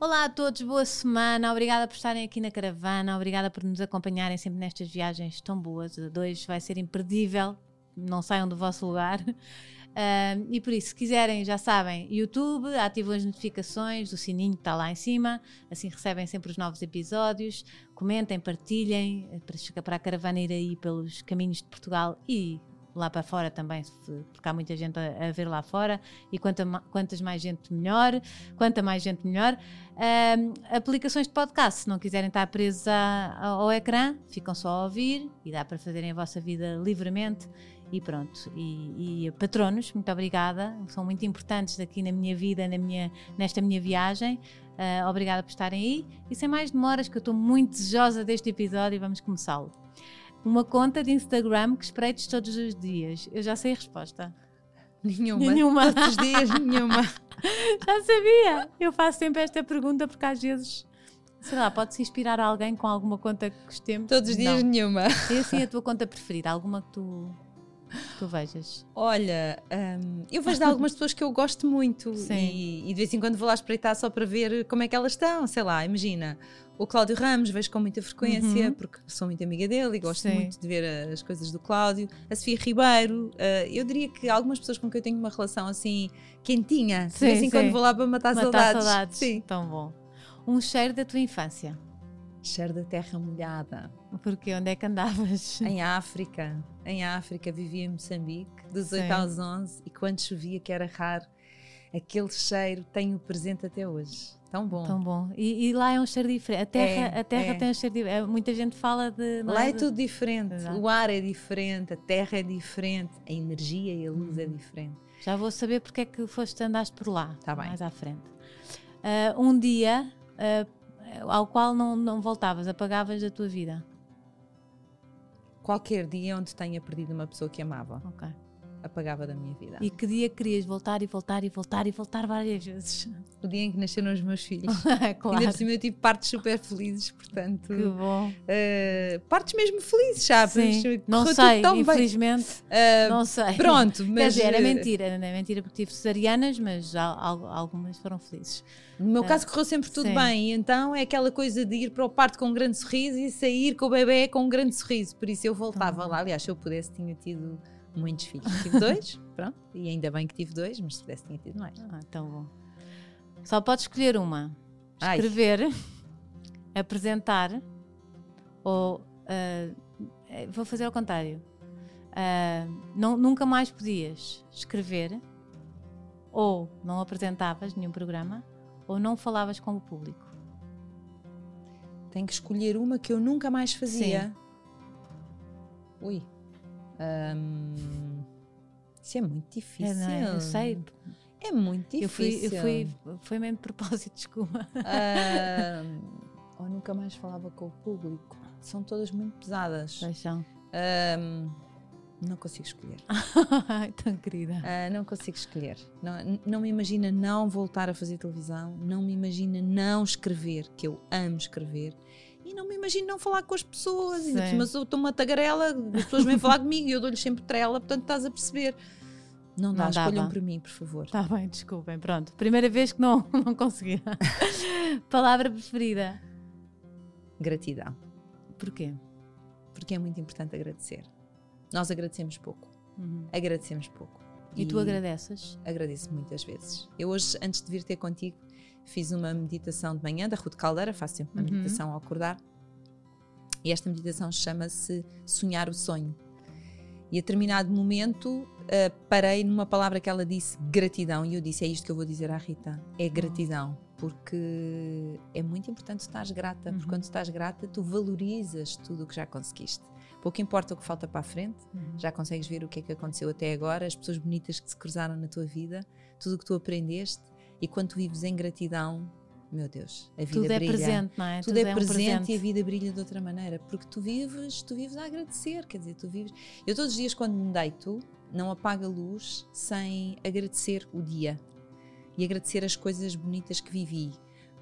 Olá a todos, boa semana. Obrigada por estarem aqui na caravana, obrigada por nos acompanharem sempre nestas viagens tão boas. A dois vai ser imperdível, não saiam do vosso lugar. Uh, e por isso, se quiserem, já sabem, YouTube, ativam as notificações, o sininho que está lá em cima, assim recebem sempre os novos episódios. Comentem, partilhem, para, para a caravana ir aí pelos caminhos de Portugal e lá para fora também, porque há muita gente a, a ver lá fora, e quanta, quantas mais gente melhor, quanta mais gente melhor. Um, aplicações de podcast, se não quiserem estar presos a, a, ao ecrã, ficam só a ouvir e dá para fazerem a vossa vida livremente. E pronto, e, e patronos, muito obrigada, são muito importantes aqui na minha vida, na minha, nesta minha viagem. Uh, obrigada por estarem aí. E sem mais demoras, que eu estou muito desejosa deste episódio, vamos começá-lo uma conta de Instagram que espreites todos os dias? Eu já sei a resposta. Nenhuma. Nenhuma. Todos os dias, nenhuma. já sabia. Eu faço sempre esta pergunta porque às vezes, sei lá, pode-se inspirar alguém com alguma conta que gostemos. Todos os dias, Não. nenhuma. É assim a tua conta preferida? Alguma que tu, tu vejas? Olha, hum, eu vejo de algumas pessoas que eu gosto muito Sim. e, e de vez em quando vou lá espreitar só para ver como é que elas estão. Sei lá, imagina. O Cláudio Ramos vejo com muita frequência, Uhum. porque sou muito amiga dele e gosto Sim. muito de ver as coisas do Cláudio. A Sofia Ribeiro, uh, eu diria que algumas pessoas com quem eu tenho uma relação assim quentinha, de Sim, vez em quando vou lá para matar, Matar saudades. saudades. Sim. Tão bom. Um cheiro da tua infância. Cheiro da terra molhada. Porque onde é que andavas? Em África, em África, vivia em Moçambique, dos 8 Sim. aos 11, e quando chovia, que era raro, aquele cheiro tenho presente até hoje. Tão bom. Tão bom. E, e lá é um cheiro diferente. A terra, É, a terra é. tem um cheiro diferente. Muita gente fala de. Lá é de- tudo diferente, Exato. o ar é diferente, a terra é diferente, a energia e a luz é Uhum. diferente. Já vou saber porque é que foste andaste por lá. Tá bem. Mais à frente. Ah, um dia ah, ao qual não, não voltavas, apagavas da tua vida. Qualquer dia onde tenha perdido uma pessoa que amava, Ok. Apagava da minha vida. E que dia querias voltar e voltar e voltar e voltar várias vezes? O dia em que nasceram os meus filhos. claro. Ainda por cima eu tive partes super felizes, portanto. Que bom. eh, partes mesmo felizes, sabes? Sim. Não sei, infelizmente. Eh, não sei. Pronto, Quer mas dizer, era eh, mentira, não é mentira porque tive cesarianas, mas al- al- algumas foram felizes. No meu Ah, caso correu sempre tudo sim. bem, e então é aquela coisa de ir para o parto com um grande sorriso e sair com o bebê com um grande sorriso. Por isso eu voltava bom. lá. Aliás, se eu pudesse, tinha tido muitos filhos. Tive dois, pronto, e ainda bem que tive dois, mas se pudesse, tinha tido mais. Ah, tão bom. Só podes escolher uma: Ai. escrever, apresentar ou. eh, vou fazer ao contrário. Ah, não, nunca mais podias escrever, ou não apresentavas nenhum programa, ou não falavas com o público. Tenho que escolher uma que eu nunca mais fazia. Ui. Hum, isso é muito difícil. É, é? Eu sei, É muito eu fui, difícil. eu fui, foi mesmo de propósito, desculpa. Hum, ou nunca mais falava com o público. São todas muito pesadas. Paixão. Hum, não consigo escolher. Ai, tão querida. Ah, não consigo escolher. Não, não me imagina não voltar a fazer televisão. Não me imagina não escrever, que eu amo escrever. E não me imagino não falar com as pessoas. Ainda por Sim. cima sou- estou uma tagarela, as pessoas vêm falar comigo e eu dou-lhes sempre trela, portanto estás a perceber. Não dá, Não dava. escolham por mim, por favor. Está Tá bem, desculpem. Pronto, primeira vez que não, não consegui. Palavra preferida. Gratidão. Porquê? Porque é muito importante agradecer. Nós agradecemos pouco. Uhum. Agradecemos pouco. E, tu agradeces? agradeço muitas vezes. Eu hoje, antes de vir ter contigo, fiz uma meditação de manhã da Ruth Caldeira, faço sempre uma Uhum. meditação ao acordar. E esta meditação chama-se Sonhar o Sonho. E a determinado momento ah, parei numa palavra que ela disse, gratidão. E eu disse, é isto que eu vou dizer à Rita, é gratidão. Porque é muito importante estás grata, Uhum. porque quando estás grata, tu valorizas tudo o que já conseguiste. Pouco importa o que falta para a frente, já consegues ver o que é que aconteceu até agora, as pessoas bonitas que se cruzaram na tua vida, tudo o que tu aprendeste, e quando tu vives em gratidão, meu Deus, a vida Tudo é brilha. presente, não é? Tudo, é, um presente, presente. e a vida brilha de outra maneira, porque tu vives, tu vives a agradecer, quer dizer, tu vives. Eu todos os dias quando me deito, não apago a luz sem agradecer o dia e agradecer as coisas bonitas que vivi.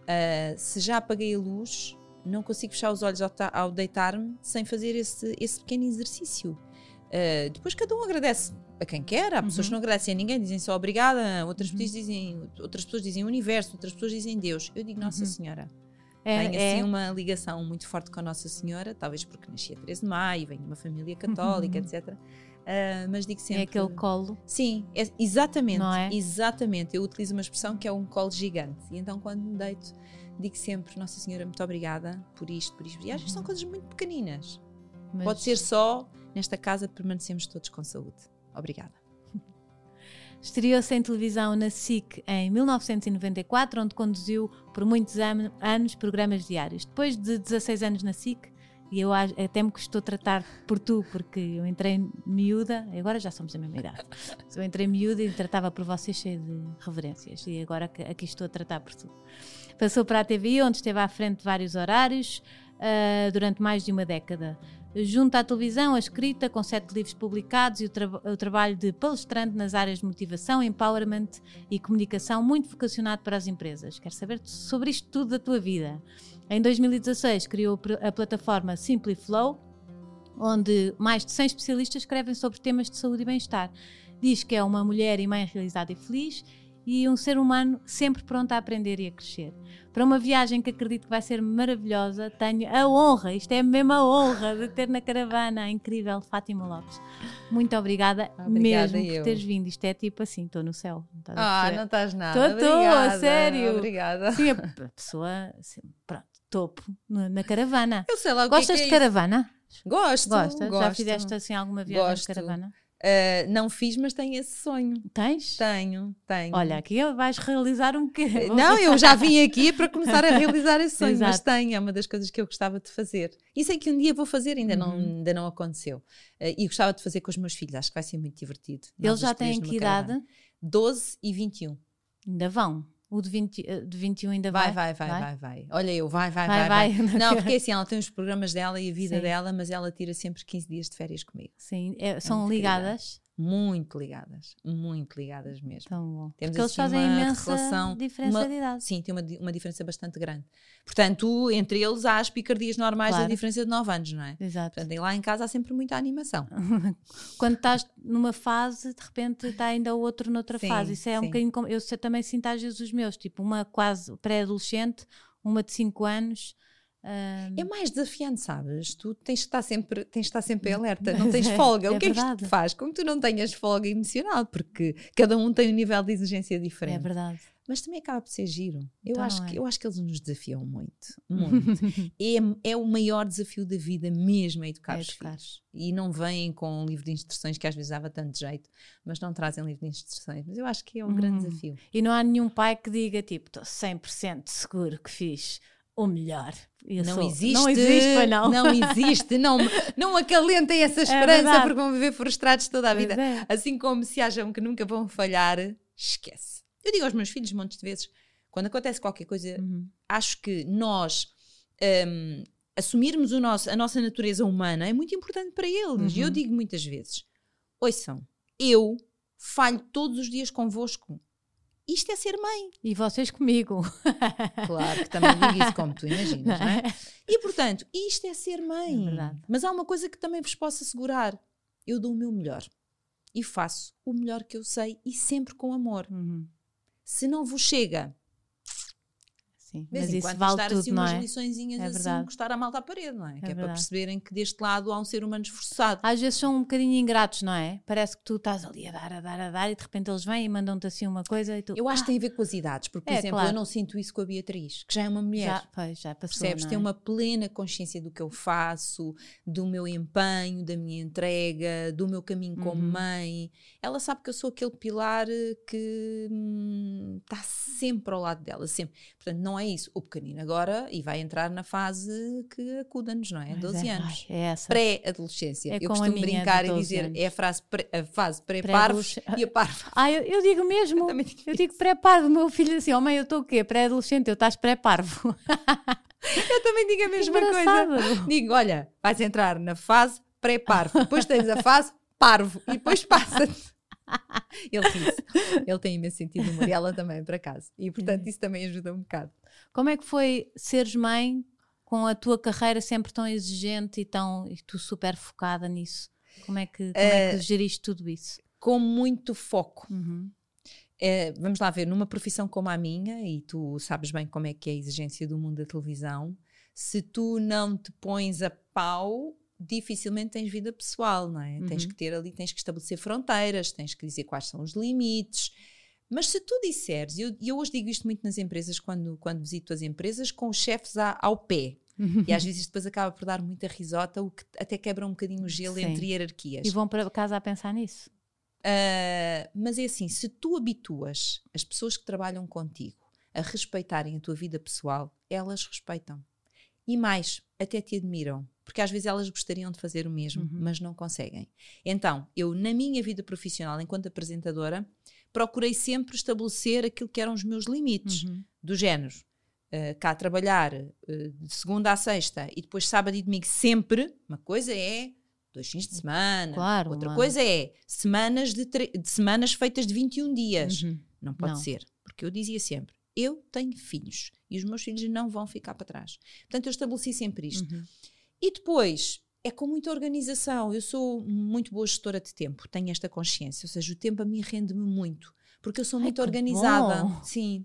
Uh, se já apaguei a luz, não consigo fechar os olhos ao, ao deitar-me sem fazer esse, esse pequeno exercício. Uh, depois cada um agradece a quem quer, há pessoas Uhum. que não agradecem a ninguém, dizem só obrigada, outras, Uhum. pessoas dizem, outras pessoas dizem universo, outras pessoas dizem Deus. Eu digo Nossa Uhum. Senhora. É, Tenho é. assim uma ligação muito forte com a Nossa Senhora, talvez porque nasci a 13 de maio, venho de uma família católica, etc. Uh, mas digo sempre. é aquele colo. Sim, é- exatamente. É? Exatamente. Eu utilizo uma expressão que é um colo gigante. E então, quando me deito, digo sempre: Nossa Senhora, muito obrigada por isto, por isto. E às vezes são coisas muito pequeninas. mas- Pode ser só nesta casa permanecemos todos com saúde. Obrigada. Estreou-se em televisão na SIC em 1994, onde conduziu por muitos an- anos programas diários. Depois de 16 anos na SIC, e eu até me custou tratar por tu, porque eu entrei miúda, agora já somos da mesma idade. Eu entrei miúda e tratava por vocês cheio de reverências, e agora aqui estou a tratar por tu. Passou para a TVI, onde esteve à frente de vários horários ah, durante mais de uma década. Junto à televisão, a escrita, com sete livros publicados e o, tra- o trabalho de palestrante nas áreas de motivação, empowerment e comunicação, muito vocacionado para as empresas. Quero saber sobre isto tudo da tua vida. Em 2016, criou a plataforma Simply Flow, onde mais de 100 especialistas escrevem sobre temas de saúde e bem-estar. Diz que é uma mulher e mãe realizada e feliz e um ser humano sempre pronto a aprender e a crescer. Para uma viagem que acredito que vai ser maravilhosa, tenho a honra, isto é mesmo a honra, de ter na caravana a incrível Fátima Lopes. Muito obrigada, Obrigada, mesmo por eu. teres vindo. Isto é tipo assim, estou no céu. não Ah, não estás nada. Obrigada, sério. Obrigada. Sim, a pessoa, assim, pronto, topo, na, na caravana. Eu sei lá o Gostas que é de que é isso. caravana? Gosto. Gostas? Já gosto. fizeste assim alguma viagem Gosto. de caravana? Uh, não fiz, mas tenho esse sonho. Tens? Tenho, tenho. Olha, aqui vais realizar um quê? Eh, Não, eu já vim aqui para começar a realizar esse sonho, mas tenho, é uma das coisas que eu gostava de fazer. E sei que um dia vou fazer, ainda, não, Uhum. ainda não aconteceu. Eh, e gostava de fazer com os meus filhos, acho que vai ser muito divertido. Eles já têm que idade? caravana. 12 e 21. Ainda vão. O de, 20, eh, de 21 ainda Vai, vai? vai, vai, vai, vai. Olha eu, vai, vai, Vai, vai. vai. Não, porque assim, ela tem os programas dela e a vida Sim. dela, mas ela tira sempre 15 dias de férias comigo. Sim, é- são muito ligadas. Muito ligadas, muito ligadas mesmo. Tão bom. Temos Porque eles assim fazem uma imensa relação- diferença uma- de idade. Sim, tem uma, uma diferença bastante grande. Portanto, entre eles há as picardias normais Claro. da diferença de 9 anos, não é? Exato. Portanto, e lá em casa há sempre muita animação. Quando estás numa fase, de repente está ainda o outro noutra Sim, fase. Isso é um sim. bocadinho como. Eu também sinto às vezes os meus, tipo, uma quase pré-adolescente, uma de 5 anos. Ah, É mais desafiante, sabes? Tu tens que estar sempre, tens que estar sempre alerta, não tens folga. É o que é que verdade. isto faz? Como tu não tenhas folga emocional, porque cada um tem um nível de exigência é diferente. verdade. Mas também acaba por ser giro. Eu, Então acho é. que, eu acho que eles nos desafiam muito. Muito. é, é o maior desafio da vida mesmo, é educar É os educar. filhos. E não vêm com um livro de instruções que às vezes dava tanto jeito, mas não trazem livro de instruções. Mas eu acho que é um grande Uhum. desafio. E não há nenhum pai que diga, tipo, estou 100% seguro que fiz o melhor. Eu Não sou- existe, Não existe, não. não existe, não, não acalentem essa esperança verdade. porque vão viver frustrados toda a vida. é. Assim como se acham que nunca vão falhar, esquece. Eu digo aos meus filhos montes de vezes, quando acontece qualquer coisa, Uhum. acho que nós hum, assumirmos o nosso, a nossa natureza humana é muito importante para eles. E eu Uhum. digo muitas vezes: ouçam, eu falho todos os dias convosco. Isto é ser mãe. E vocês comigo. Claro que também digo isso como tu imaginas, não é? É? E portanto, isto é ser mãe. É. Mas há uma coisa que também vos posso assegurar: eu dou o meu melhor e faço o melhor que eu sei e sempre com amor. Uhum. Se não vos chega, Sim. Mas isso vale tudo, assim não umas é? liçõezinhas É assim, verdade. encostar a malta à parede, não é? que é para verdade. perceberem que deste lado há um ser humano esforçado. Às vezes são um bocadinho ingratos, não é? Parece que tu estás ali a dar, a dar, a dar e de repente eles vêm e mandam-te assim uma coisa e tu. Eu acho ah, que tem a ver com as idades, porque, por É, exemplo, claro. eu não sinto isso com a Beatriz, que já é uma mulher. já, pois, já passou. Percebes? não Tem é? uma plena consciência do que eu faço, do meu empenho, da minha entrega, do meu caminho como Uhum. mãe. Ela sabe que eu sou aquele pilar eh, que está sempre ao lado dela, sempre. Portanto, não não é isso. O pequenino agora, e vai entrar na fase que acuda-nos, não é? Mas 12 é, anos. ai, é essa. Pré-adolescência. É eu costumo brincar e 12 dizer anos. é a, frase pré- a fase pré-parvos Pré-adolescente. e a parva. Ah, eu, eu digo mesmo. digo Eu digo pré-parvo. Meu filho assim, oh mãe, eu estou o quê? Pré-adolescente, eu estás pré-parvo. Eu também digo a mesma coisa. Digo, olha, vais entrar na fase pré-parvo, depois tens a fase parvo e depois passa Ele ri Ele tem imenso sentido humor e ela também, por acaso. E portanto isso também ajuda um bocado. Como é que foi seres mãe com a tua carreira sempre tão exigente e, tão, e tu super focada nisso? Como é que, como é Eh, que geriste tudo isso? Com muito foco. Uhum. É, vamos lá ver, numa profissão como a minha, e tu sabes bem como é que é a exigência do mundo da televisão, se tu não te pões a pau, dificilmente tens vida pessoal, não é? Tens Uhum. que ter ali, tens que estabelecer fronteiras, tens que dizer quais são os limites. Mas se tu disseres, e eu, eu hoje digo isto muito nas empresas, quando, quando visito as empresas, com os chefes ao pé. E às vezes depois acaba por dar muita risota, o que até quebra um bocadinho o gelo Sim. entre hierarquias. E vão para casa a pensar nisso? Uh, mas é assim, se tu habituas as pessoas que trabalham contigo a respeitarem a tua vida pessoal, elas respeitam. E mais, até te admiram. Porque às vezes elas gostariam de fazer o mesmo, Uhum. mas não conseguem. Então, eu, na minha vida profissional, enquanto apresentadora, procurei sempre estabelecer aquilo que eram os meus limites, Uhum. do género. uh, cá a trabalhar uh, de segunda à sexta e depois sábado e domingo sempre. Uma coisa é dois fins de semana, Claro, outra coisa é semanas, de de semanas feitas de 21 dias. Uhum. Não pode Não. ser. Porque eu dizia sempre: eu tenho filhos e os meus filhos não vão ficar para trás. Portanto, eu estabeleci sempre isto. Uhum. E depois, é com muita organização. Eu sou muito boa gestora de tempo, tenho esta consciência. Ou seja, o tempo a mim rende-me muito. Porque eu sou Ai, muito que organizada. bom. Sim.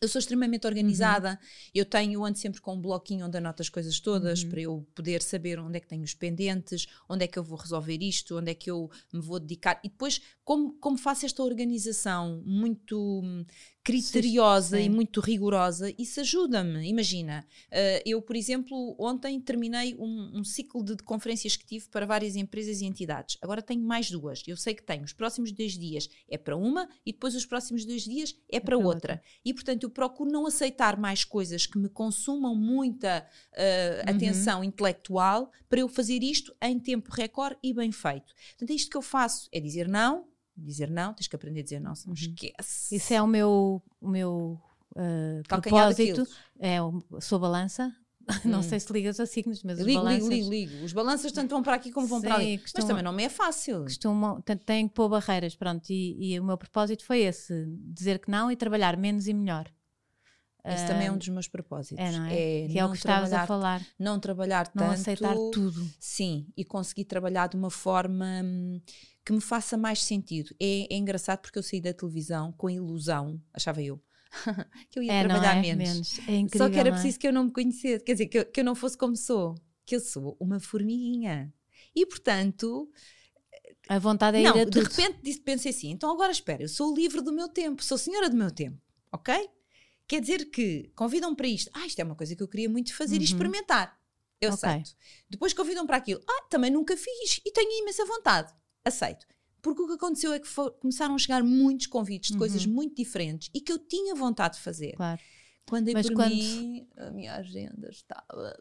Eu sou extremamente organizada. Eu tenho, ando sempre com um bloquinho onde anoto as coisas todas Uhum. para eu poder saber onde é que tenho os pendentes, onde é que eu vou resolver isto, onde é que eu me vou dedicar. E depois, como, como faço esta organização muito hum, criteriosa Sim. e muito rigorosa, isso ajuda-me. Imagina, eh, eu, por exemplo, ontem terminei um, um ciclo de, de conferências que tive para várias empresas e entidades. Agora tenho mais duas. Eu sei que tenho os próximos dois dias é para uma e depois os próximos dois dias é, para, para outra. outra. E, portanto, eu procuro não aceitar mais coisas que me consumam muita eh, Uhum. atenção intelectual para eu fazer isto em tempo recorde e bem feito. Portanto, é isto que eu faço: é dizer não, dizer não, tens que aprender a dizer não, senão esquece. Isso é o meu, o meu uh, propósito. É, o- sou balança. Não Hum. sei se ligas a signos, mas os Ligo, ligo, balanças ligo, ligo. Os balanças tanto vão para aqui como vão para Sim, ali. Mas também não me é fácil. costumam, têm que pôr barreiras, pronto. E, e o meu propósito foi esse: dizer que não e trabalhar menos e melhor. Esse também é um dos meus propósitos. É, não é? que é o não que estavas a trabalhar- falar. Não trabalhar Não tanto. aceitar tudo. Sim, e conseguir trabalhar de uma forma hum, que me faça mais sentido. É, é engraçado porque eu saí da televisão com a ilusão, achava eu, que eu ia É, trabalhar é? menos. É incrível. Só que era é? preciso que eu não me conhecesse, quer dizer, que eu, que eu não fosse como sou, que eu sou uma formiguinha. E portanto, A vontade é não, ir a de tudo. repente disse, pensei assim, então agora espera, eu sou livre do meu tempo, sou senhora do meu tempo, ok? Quer dizer que convidam para isto, ah, isto é uma coisa que eu queria muito fazer e Uhum. experimentar. Eu Ok. aceito. Depois convidam para aquilo, ah, também nunca fiz e tenho imensa vontade. Aceito. Porque o que aconteceu é que começaram a chegar muitos convites de coisas Uhum. muito diferentes e que eu tinha vontade de fazer. Claro. Quando Mas por quando- mim, a minha agenda estava.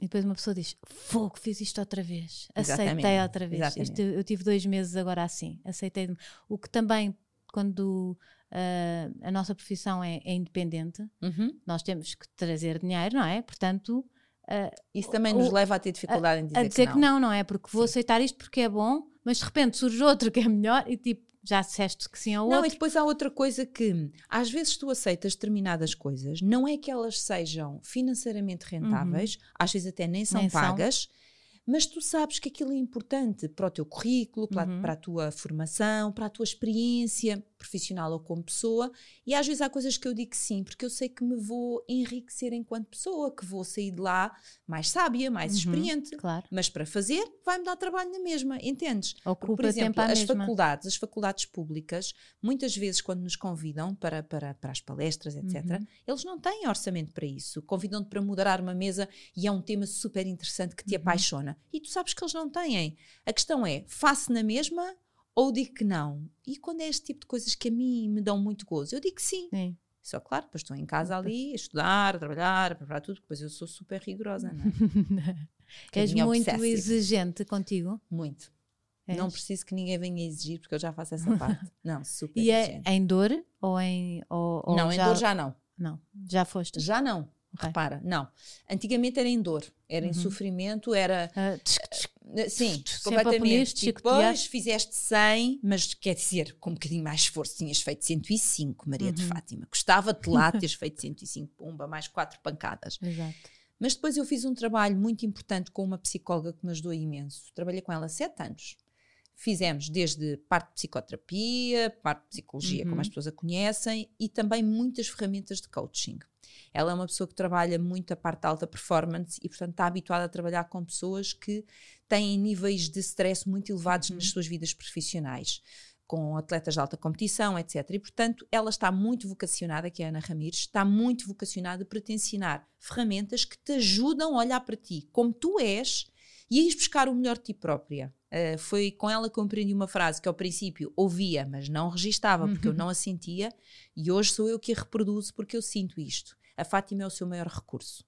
E depois uma pessoa diz: Fogo, fiz isto outra vez. Aceitei Exatamente, outra vez. Isto, eu tive dois meses agora assim. Aceitei. O que também, quando ah, a nossa profissão é, é independente, Uhum. nós temos que trazer dinheiro, não é? Portanto, ah, Isso também O- nos leva a ter dificuldade em dizer, a dizer que não. não, não é? Porque vou aceitar isto porque é bom, mas de repente surge outro que é melhor e tipo, já disseste que sim ao Não, e outro. depois há outra coisa que às vezes tu aceitas determinadas coisas, não é que elas sejam financeiramente rentáveis, às vezes até nem são Uhum. Nem são. pagas, mas tu sabes que aquilo é importante para o teu currículo, para, Uhum. para a tua formação, para a tua experiência profissional ou como pessoa, e às vezes há coisas que eu digo sim, porque eu sei que me vou enriquecer enquanto pessoa, que vou sair de lá mais sábia, mais Uhum. experiente. Claro. Mas para fazer, vai-me dar trabalho na mesma, entendes? Porque, Ocupa por exemplo, as mesma. faculdades, as faculdades públicas, muitas vezes quando nos convidam para, para, para as palestras, etc., Uhum. eles não têm orçamento para isso. Convidam-te para moderar uma mesa e é um tema super interessante que te Uhum. apaixona. E tu sabes que eles não têm. A questão é, faço na mesma ou digo que não? E quando é este tipo de coisas que a mim me dão muito gozo, eu digo que sim. Sim. Só claro, depois estou em casa ali a estudar, a trabalhar, a preparar tudo, depois eu sou super rigorosa, não é? És muito exigente contigo? Muito. És? Não preciso que ninguém venha exigir, porque eu já faço essa parte. Não, super E é exigente. em dor ou em. Ou, ou Não, em dor já não. Não, já foste. Já não. Ok. Repara, não. Antigamente era em dor, era em Uhum. sofrimento, era. Ah, tch, tch, Sim, Sempre completamente. Depois fizeste 100, mas quer dizer, com um bocadinho mais esforço, tinhas feito 105, Maria de Uhum. Fátima. Gostava-te lá teres feito 105, pumba, mais quatro pancadas. Exato. Mas depois eu fiz um trabalho muito importante com uma psicóloga que me ajudou imenso. Trabalhei com ela sete anos. Fizemos desde parte de psicoterapia, parte de psicologia, Uhum. como as pessoas a conhecem, e também muitas ferramentas de coaching. Ela é uma pessoa que trabalha muito a parte de alta performance e, portanto, está habituada a trabalhar com pessoas que têm níveis de stress muito elevados Uhum. nas suas vidas profissionais, com atletas de alta competição, etc. E, portanto, ela está muito vocacionada, que é a Ana Ramires, está muito vocacionada para te ensinar ferramentas que te ajudam a olhar para ti como tu és e a ires buscar o melhor de ti própria. Uh, foi com ela que eu aprendi uma frase que ao princípio ouvia, mas não registava, porque eu não a sentia, e hoje sou eu que a reproduzo porque eu sinto isto. A Fátima é o seu maior recurso.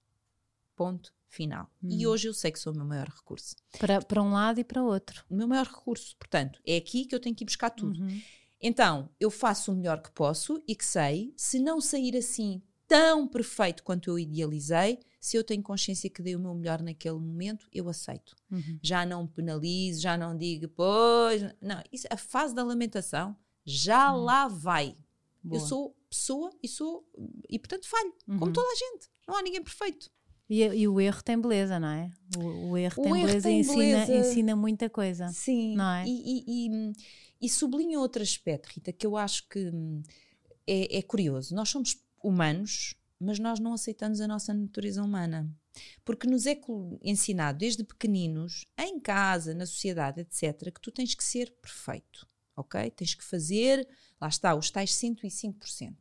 Ponto final. E hoje eu sei que sou o meu maior recurso. Para, para um lado e para outro. O meu maior recurso. Portanto, é aqui que eu tenho que ir buscar tudo. Uhum. Então, eu faço o melhor que posso e que sei. Se não sair assim tão perfeito quanto eu idealizei, se eu tenho consciência que dei o meu melhor naquele momento, eu aceito. Uhum. Já não penalizo, já não digo, pois. Não, isso, a fase da lamentação já lá vai. Eu Boa. sou pessoa e sou. E portanto falho, Uhum. como toda a gente. Não há ninguém perfeito. E, e o erro tem beleza, não é? O, o erro O tem erro beleza tem e ensina, beleza. ensina muita coisa. Sim. Não é? E, e, e, e sublinho outro aspecto, Rita, que eu acho que hum, é, é curioso. Nós somos humanos, mas nós não aceitamos a nossa natureza humana. Porque nos é ensinado desde pequeninos, em casa, na sociedade, etc., que tu tens que ser perfeito. Ok? Tens que fazer, lá está, os tais 105%.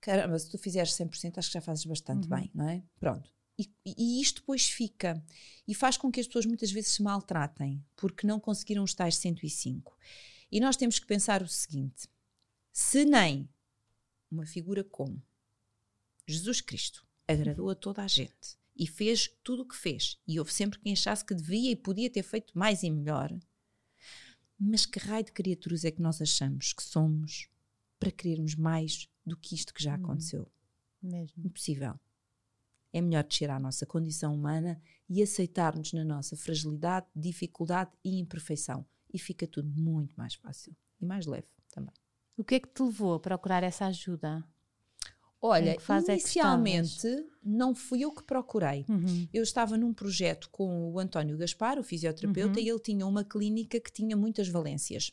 Caramba, se tu fizeres 100%, acho que já fazes bastante bem, não é? Pronto. E, e isto depois fica e faz com que as pessoas muitas vezes se maltratem porque não conseguiram os tais 105. E nós temos que pensar o seguinte: se nem uma figura como Jesus Cristo agradou a toda a gente e fez tudo o que fez, e houve sempre quem achasse que devia e podia ter feito mais e melhor, mas que raio de criaturas é que nós achamos que somos para querermos mais do que isto que já aconteceu? Mesmo. Impossível. É melhor descer à nossa condição humana e aceitar-nos na nossa fragilidade, dificuldade e imperfeição. E fica tudo muito mais fácil e mais leve. O que é que te levou a procurar essa ajuda? Olha, é inicialmente não fui eu que procurei. Uhum. Eu estava num projeto com o António Gaspar, o fisioterapeuta, Uhum. e ele tinha uma clínica que tinha muitas valências.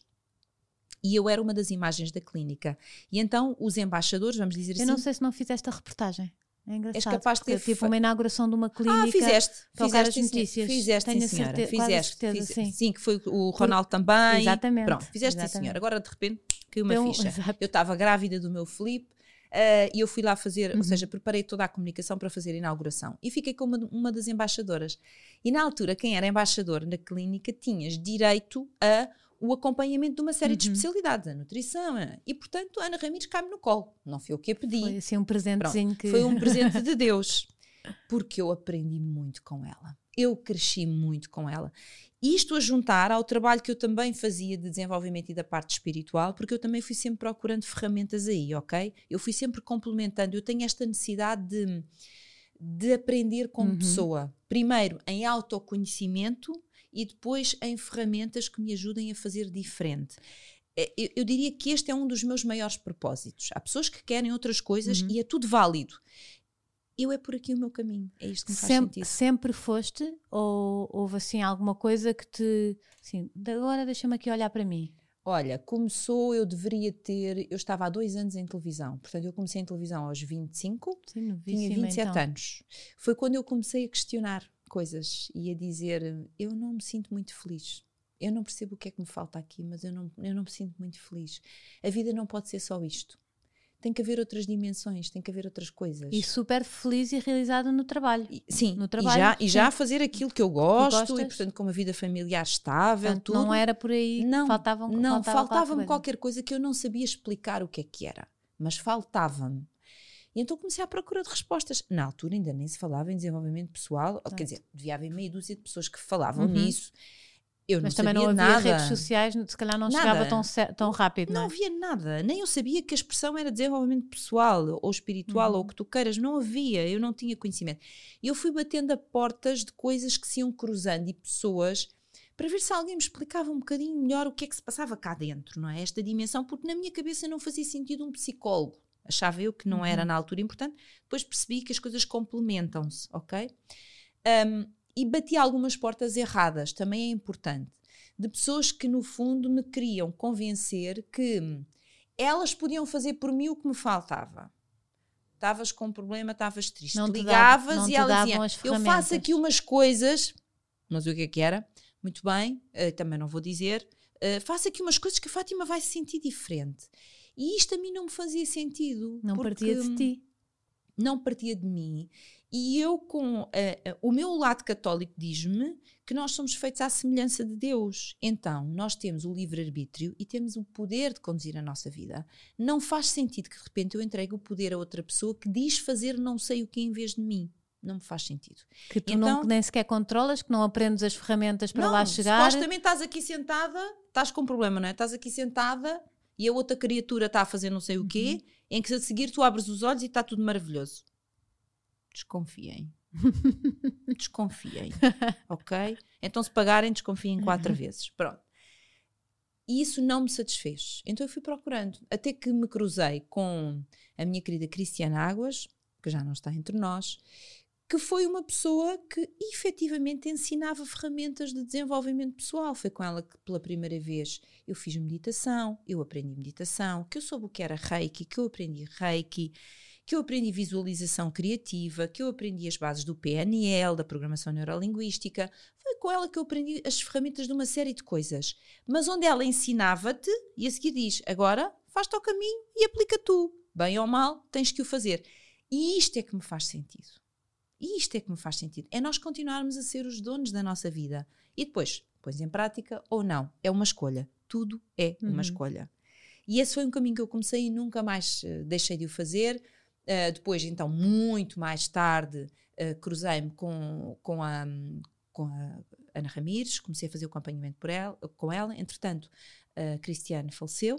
E eu era uma das imagens da clínica. E então os embaixadores, vamos dizer Eu assim. não sei se não fizeste a reportagem. É engraçado. capaz de ter porque, tipo uma inauguração de uma clínica. Ah, fizeste. Fizeste, sim, senhora. Notícias. Fizeste, Tenho sim, senhora. certe- quase a Fizeste. certeza, fiz- sim. que foi o Ronaldo também. Exatamente, Pronto, fizeste, sim, exatamente. senhora. Agora, de repente, caiu uma um- ficha. exato. Eu estava grávida do meu Filipe eh, e eu fui lá fazer, Uhum. ou seja, preparei toda a comunicação para fazer a inauguração. E fiquei com uma, uma das embaixadoras. E na altura, quem era embaixador na clínica, tinhas direito a o acompanhamento de uma série de Uhum. especialidades, a nutrição. E, portanto, Ana Ramires cai-me no colo. Não foi eu que a pedi. Foi assim um presentezinho Pronto, que. Foi um presente de Deus. Porque eu aprendi muito com ela. Eu cresci muito com ela. Isto a juntar ao trabalho que eu também fazia de desenvolvimento e da parte espiritual, porque eu também fui sempre procurando ferramentas aí, ok? Eu fui sempre complementando. Eu tenho esta necessidade de, de aprender como Uhum. pessoa. Primeiro em autoconhecimento e depois em ferramentas que me ajudem a fazer diferente. Eh, Eu, eu diria que este é um dos meus maiores propósitos. Há pessoas que querem outras coisas Uhum. e é tudo válido. Eu é por aqui o meu caminho. É isto que me faz Sempre, sentido. sempre foste? Ou houve assim alguma coisa que te. Assim, agora deixa-me aqui olhar para mim. Olha, começou, eu deveria ter. Eu estava há dois anos em televisão. Portanto, eu comecei em televisão aos 25, Sim, tinha novíssima, 27 então. anos. Foi quando eu comecei a questionar coisas e a dizer: eu não me sinto muito feliz. Eu não percebo o que é que me falta aqui, mas eu não, eu não me sinto muito feliz. A vida não pode ser só isto. Tem que haver outras dimensões, tem que haver outras coisas. E super feliz e realizada no trabalho. E- Sim, no e trabalho, já, e já sim. a fazer aquilo que eu gosto e, portanto, com uma vida familiar estável, Portanto, tudo. não era por aí não, faltavam não faltava faltava-me qualquer coisa. qualquer coisa que eu não sabia explicar o que é que era, mas faltava-me. E então comecei à procura de respostas. Na altura ainda nem se falava em desenvolvimento pessoal, quer dizer, devia haver meia dúzia de pessoas que falavam uhum. nisso. Eu Mas não também não havia nada. redes sociais, se calhar não Nada. chegava tão, tão rápido. Não, Não, é? havia nada, nem eu sabia que a expressão era desenvolvimento pessoal ou espiritual Uhum. ou o que tu queiras, não havia, eu não tinha conhecimento. E eu fui batendo a portas de coisas que se iam cruzando e pessoas para ver se alguém me explicava um bocadinho melhor o que é que se passava cá dentro, não é? Esta dimensão, porque na minha cabeça não fazia sentido um psicólogo. Achava eu que não era Uhum. na altura importante. Depois percebi que as coisas complementam-se, ok? Um, e bati algumas portas erradas, também é importante, de pessoas que no fundo me queriam convencer que elas podiam fazer por mim o que me faltava. Estavas com um problema, estavas triste. Não Ligavas não e elas diziam: Eu faço ferramentas." aqui umas coisas, mas o que é que era? Muito bem, eh, também não vou dizer. eh, faço aqui umas coisas que a Fátima vai se sentir diferente. E isto a mim não me fazia sentido. não partia de ti. não partia de mim. E eu, com eh, eh, o meu lado católico, diz-me que nós somos feitos à semelhança de Deus. Então, nós temos o livre-arbítrio e temos o poder de conduzir a nossa vida. Não faz sentido que de repente eu entregue o poder a outra pessoa que diz fazer não sei o que em vez de mim. Não me faz sentido. Que tu Então- não, nem sequer controlas, que não aprendes as ferramentas para não, lá chegar. supostamente estás aqui sentada, estás com um problema, não é? Estás aqui sentada e a outra criatura está a fazer não sei o quê, Uhum. em que a seguir tu abres os olhos e está tudo maravilhoso. Desconfiem. desconfiem. ok? Então, se pagarem, desconfiem quatro Uhum. vezes. Pronto. E isso não me satisfez. Então eu fui procurando. Até que me cruzei com a minha querida Cristiana Águas, que já não está entre nós, que foi uma pessoa que efetivamente ensinava ferramentas de desenvolvimento pessoal. Foi com ela que pela primeira vez eu fiz meditação, eu aprendi meditação, que eu soube o que era reiki, que eu aprendi reiki, que eu aprendi visualização criativa, que eu aprendi as bases do PNL, da programação neurolinguística. Foi com ela que eu aprendi as ferramentas de uma série de coisas. Mas onde ela ensinava-te e a seguir diz: agora faz-te ao caminho e aplica tu. Bem ou mal, tens que o fazer. E isto é que me faz sentido. E isto é que me faz sentido. É nós continuarmos a ser os donos da nossa vida. E depois, pões em prática ou não. É uma escolha. Tudo é Uhum. uma escolha. E esse foi um caminho que eu comecei e nunca mais eh, deixei de o fazer. Uh, depois, então, muito mais tarde, uh, cruzei-me com, com, a, com a Ana Ramires, comecei a fazer o acompanhamento por ela, com ela. Entretanto, a Cristiane faleceu.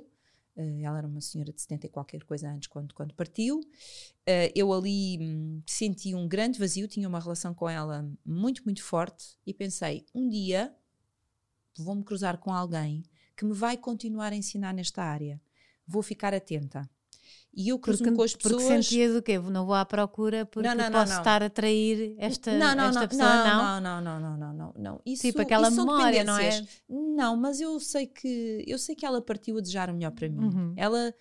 Uh, ela era uma senhora de 70 e qualquer coisa antes, quando, quando partiu. Uh, eu ali hum, senti um grande vazio, tinha uma relação com ela muito, muito forte e pensei: um dia vou-me cruzar com alguém que me vai continuar a ensinar nesta área. Vou ficar atenta. E eu cruzo-me com as pessoas. porque sentias o quê? Não vou à procura porque Não, não, não, posso estar a atrair esta, não, não, esta não, pessoa, não? não, não, não, não, não, não. Isso, Tipo aquela isso memória, não é? Não, mas eu sei que eu sei que ela partiu a desejar o melhor para mim. Uhum. Ela,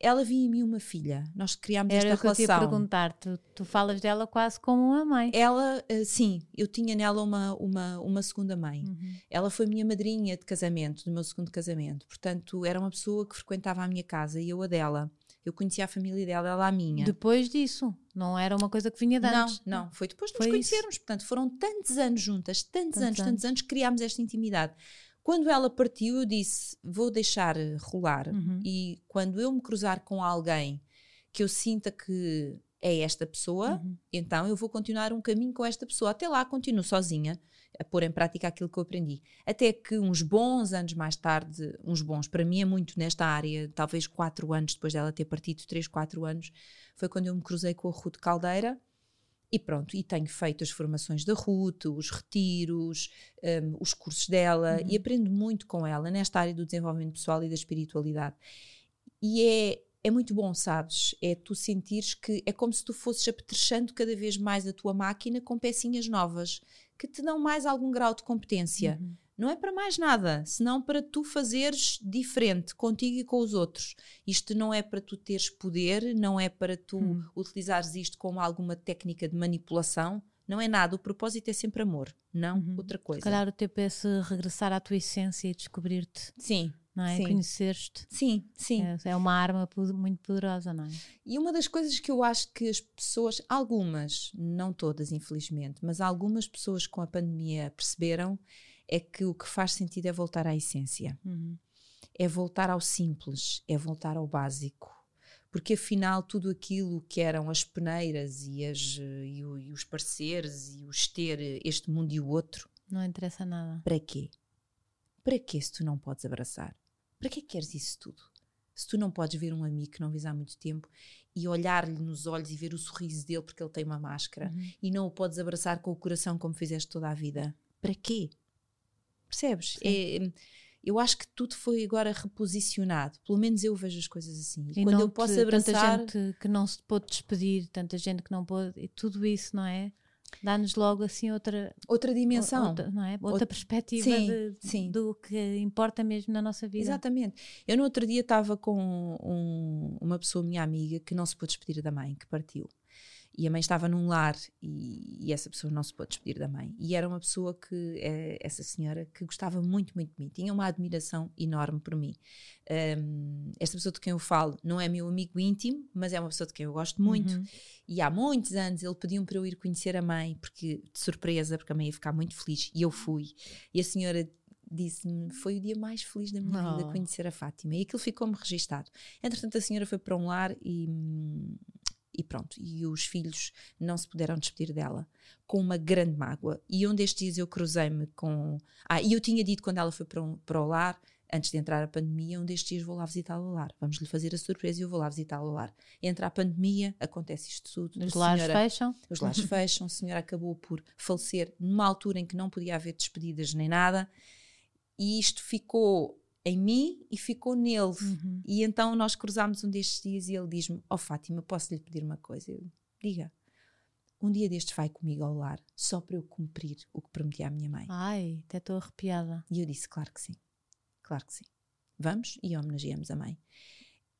ela via em mim uma filha. Nós criámos Era esta que eu te ia relação. perguntar. Tu, tu falas dela quase como uma mãe. Ela, eh, sim, eu tinha nela uma, uma, uma segunda mãe. Uhum. Ela foi minha madrinha de casamento, do meu segundo casamento. Portanto, era uma pessoa que frequentava a minha casa e eu a dela. Eu conhecia a família dela, ela a minha. Depois disso, não era uma coisa que vinha de Não, antes. não, foi depois de nos isso. conhecermos. Portanto, foram tantos anos juntas, tantos, Tantos anos, tantos anos, que criámos esta intimidade. Quando ela partiu, eu disse: vou deixar rolar. Uhum. E quando eu me cruzar com alguém que eu sinta que é esta pessoa, Uhum. então eu vou continuar um caminho com esta pessoa. Até lá, continuo sozinha a pôr em prática aquilo que eu aprendi. Até que uns bons anos mais tarde, uns bons, para mim é muito nesta área, talvez quatro anos depois dela ter partido, três, quatro anos, foi quando eu me cruzei com a Ruth Caldeira. E pronto, e tenho feito as formações da Ruth, os retiros, um, os cursos dela, Uhum. e aprendo muito com ela nesta área do desenvolvimento pessoal e da espiritualidade. E é, é muito bom, sabes? É tu sentires que é como se tu fosses apetrechando cada vez mais a tua máquina com pecinhas novas que te dão mais algum grau de competência. Uhum. Não é para mais nada, senão para tu fazeres diferente contigo e com os outros. Isto não é para tu teres poder, não é para tu Hum. utilizares isto como alguma técnica de manipulação. Não é nada, o propósito é sempre amor, não Uhum. outra coisa. Se calhar o tempo é se regressar à tua essência e descobrir-te, Sim, não é? Sim. Conhecer-te. sim, sim. É, é uma arma muito poderosa, não é? E uma das coisas que eu acho que as pessoas, algumas, não todas, infelizmente, mas algumas pessoas com a pandemia perceberam é que o que faz sentido é voltar à essência, Uhum. é voltar ao simples, é voltar ao básico. porque afinal tudo aquilo que eram as peneiras e, as, e, o, e os pareceres e os ter este mundo e o outro. Não interessa nada. Para quê? Para quê se tu não podes abraçar? Para que queres isso tudo? Se tu não podes ver um amigo que não vês há muito tempo e olhar-lhe nos olhos e ver o sorriso dele porque ele tem uma máscara Uhum. e não o podes abraçar com o coração como fizeste toda a vida, para quê? Percebes? É, eu acho que tudo foi agora reposicionado. Pelo menos eu vejo as coisas assim. E, E quando não eu posso abraçar. Tanta gente que não se pôde despedir, tanta gente que não pôde, e tudo isso, não é? Dá-nos logo assim outra, Outra dimensão. outra, não é? outra Outra- perspectiva Sim, de- sim. do que importa mesmo na nossa vida. Exatamente. Eu no outro dia estava com um- uma pessoa, minha amiga, que não se pôde despedir da mãe, que partiu. E a mãe estava num lar e, e essa pessoa não se pôde despedir da mãe. E era uma pessoa que, eh, essa senhora, que gostava muito, muito de mim. Tinha uma admiração enorme por mim. Um, esta pessoa de quem eu falo não é meu amigo íntimo, mas é uma pessoa de quem eu gosto muito. Uhum. E há muitos anos ele pediu-me para eu ir conhecer a mãe, porque de surpresa, porque a mãe ia ficar muito feliz. E eu fui. E a senhora disse-me: Foi o dia mais feliz da minha vida Oh. conhecer a Fátima. E aquilo ficou-me registado. Entretanto, a senhora foi para um lar e. E pronto, e os filhos não se puderam despedir dela, com uma grande mágoa. E um destes dias eu cruzei-me com. Ah, e eu tinha dito quando ela foi para, um- para o lar, antes de entrar a pandemia, um destes dias vou lá visitá-la ao lar. Vamos lhe fazer a surpresa e eu vou lá visitá-la ao lar. Entra a pandemia, acontece isto tudo. Os lares fecham. os lares fecham, a senhora acabou por falecer numa altura em que não podia haver despedidas nem nada, e isto ficou em mim e ficou nele. Uhum. E então nós cruzámos um destes dias e ele diz-me: Ó Fátima, posso lhe pedir uma coisa? Eu, diga. Um dia destes vai comigo ao lar, só para eu cumprir o que prometi à minha mãe. Ai, até estou arrepiada. E eu disse: Claro que sim, claro que sim. Vamos e homenageamos a mãe.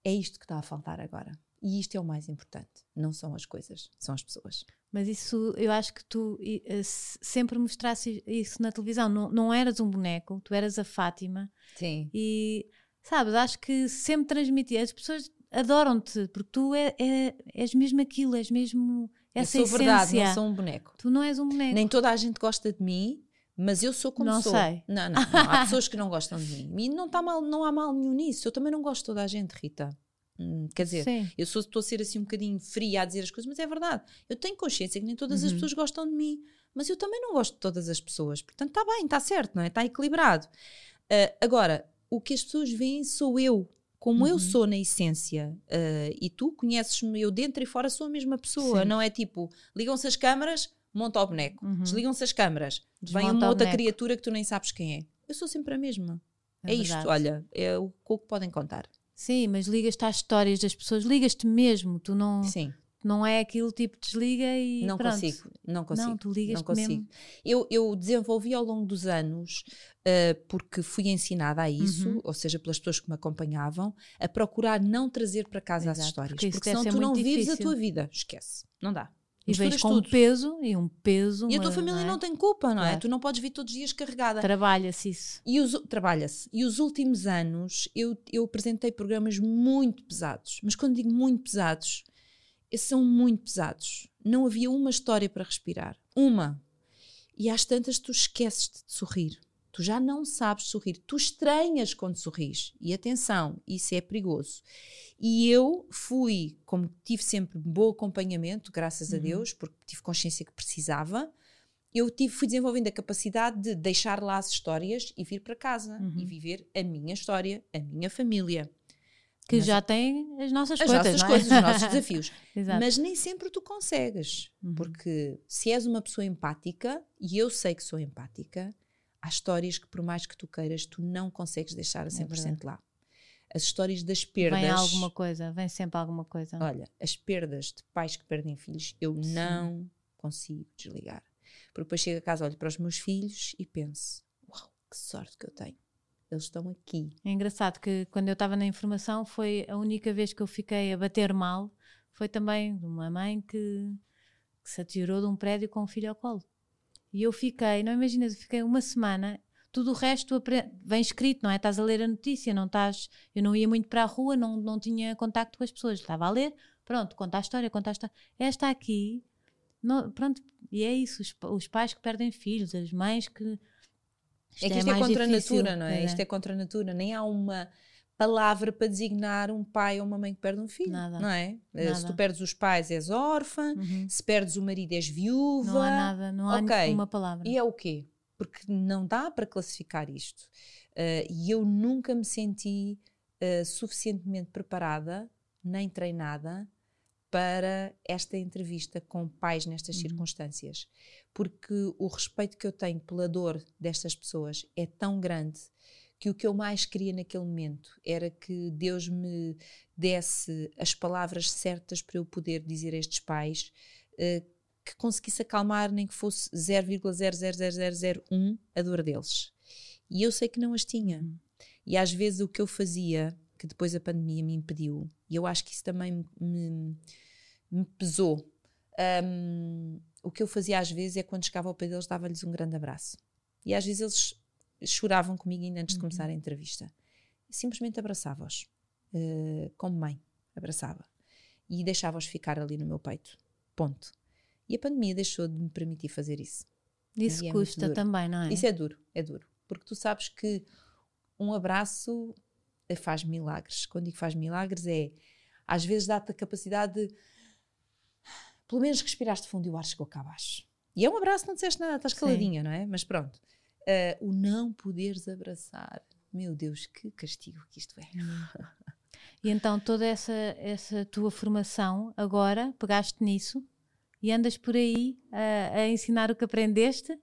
É isto que está a faltar agora. E isto é o mais importante. Não são as coisas, são as pessoas. Mas isso, eu acho que tu eh, se- sempre mostrasse isso na televisão. Não, não eras um boneco, tu eras a Fátima. Sim. E, sabes, acho que sempre transmitia. As pessoas adoram-te, porque tu é, é- és mesmo aquilo, és mesmo essa eu sou essência. verdade, não sou um boneco. Tu não és um boneco. Nem toda a gente gosta de mim, mas eu sou como Não sou. sei. Não, não, não. Há pessoas que não gostam de mim. E não, tá mal, não há mal nenhum nisso. Eu também não gosto de toda a gente, Rita. Hum, quer dizer, Sim. eu sou- estou a ser assim um bocadinho fria a dizer as coisas, mas é verdade. Eu tenho consciência que nem todas as Uhum. pessoas gostam de mim, mas eu também não gosto de todas as pessoas. Portanto, está bem, está certo, não é? Está equilibrado. Ah, agora, o que as pessoas veem sou eu. Como eu Uhum. sou na essência, ah, e tu conheces-me, eu dentro e fora sou a mesma pessoa. Sim. Não é tipo, ligam-se as câmaras, monta o boneco. Uhum. Desligam-se as câmaras, vem Desmonta uma o outra criatura que tu nem sabes quem é. Eu sou sempre a mesma. É, isto, verdade. olha, é o que podem contar. Sim, mas ligas-te às histórias das pessoas, ligas-te mesmo. Tu não, Sim. não é aquilo tipo desliga e. Não pronto. consigo, não consigo. Não, tu ligas-te não consigo. mesmo. Eu, eu desenvolvi ao longo dos anos, uh, porque fui ensinada a isso, Uhum. ou seja, pelas pessoas que me acompanhavam, a procurar não trazer para casa as Exato, histórias. porque Porque, senão tu não muito vives a difícil. tua vida. Esquece. Não dá. E vens com um tudo. peso e um peso. E a tua família é? não tem culpa, não é? Claro. Tu não podes vir todos os dias carregada. Trabalha-se isso. E os, trabalha-se. E os últimos anos eu, eu apresentei programas muito pesados. Mas quando digo muito pesados, esses são muito pesados. Não havia uma história para respirar. Uma. E às tantas tu esqueces de sorrir. Tu já não sabes sorrir. Tu estranhas quando sorris. E atenção, isso é perigoso. E eu fui, como tive sempre bom acompanhamento, graças a Uhum. Deus, porque tive consciência que precisava, eu tive, fui desenvolvendo a capacidade de deixar lá as histórias e vir para casa Uhum. e viver a minha história, a minha família. Que Mas já tem as nossas as coisas. nossas é? coisas, os nossos desafios. Mas nem sempre tu consegues, Uhum. porque se és uma pessoa empática, e eu sei que sou empática, há histórias que por mais que tu queiras, tu não consegues deixar a 100% verdade. lá. As histórias das perdas. Vem alguma coisa, vem sempre alguma coisa. Olha, as perdas de pais que perdem filhos, eu não consigo desligar. Porque depois chego a casa, olho para os meus filhos e penso: uau, que sorte que eu tenho. Eles estão aqui. É engraçado que quando eu estava na informação foi a única vez que eu fiquei a bater mal foi também de uma mãe que, que se atirou de um prédio com um filho ao colo. E eu fiquei, não imaginas, eu fiquei uma semana, tudo o resto vem escrito, não é? Estás a ler a notícia, não estás. Eu não ia muito para a rua, não, não tinha contacto com as pessoas, estava a ler, pronto, conta a história, conta a história. Esta aqui, não- pronto, e é isso, os, os pais que perdem filhos, as mães que. é que isto é, mais contra a difícil, natura, não é? pois Isto é contra a natura. Nem há uma palavra para designar um pai ou uma mãe que perde um filho. Nada. Não é? Eh, Nada. Se tu perdes os pais, és órfã. Uhum. Se perdes o marido, és viúva. Não há nada, não há Ok. nenhuma palavra. E é o quê? Porque não dá para classificar isto. Eh, e eu nunca me senti eh, suficientemente preparada, nem treinada, para esta entrevista com pais nestas Uhum. circunstâncias. Porque o respeito que eu tenho pela dor destas pessoas é tão grande que o que eu mais queria naquele momento era que Deus me desse as palavras certas para eu poder dizer a estes pais eh, que conseguisse acalmar nem que fosse 0,00001 a dor deles. E eu sei que não as tinha. Uhum. E às vezes o que eu fazia, que depois a pandemia me impediu, e eu acho que isso também me, me- pesou. hum, o que eu fazia às vezes é quando chegava ao pé deles, dava-lhes um grande abraço. E às vezes eles choravam comigo ainda antes de Uhum. começar a entrevista. Simplesmente abraçava-os, eh, como mãe, abraçava. E deixava-os ficar ali no meu peito. Ponto. E a pandemia deixou de me permitir fazer isso. Isso é custa também, não é? Isso é duro, é duro. Porque tu sabes que um abraço eh, faz milagres. Quando digo faz milagres é, às vezes dá-te a capacidade de, pelo menos respiraste fundo e o ar chegou cá abaixo. E é um abraço, não disseste nada, estás Sim. caladinha, não é? Mas pronto. Eh, o não poderes abraçar, meu Deus, que castigo que isto é. E então toda essa, essa tua formação, agora pegaste nisso e andas por aí a, a ensinar o que aprendeste?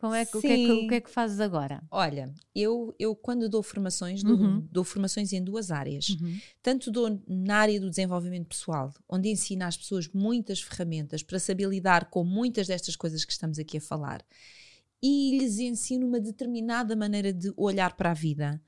Como é, que- o, que é que, o que é que fazes agora? Olha, eu, eu quando dou formações, dou, Uhum. dou formações em duas áreas. tanto dou na área do desenvolvimento pessoal, onde ensino às pessoas muitas ferramentas para saber lidar com muitas destas coisas que estamos aqui a falar, e lhes ensino uma determinada maneira de olhar para a vida.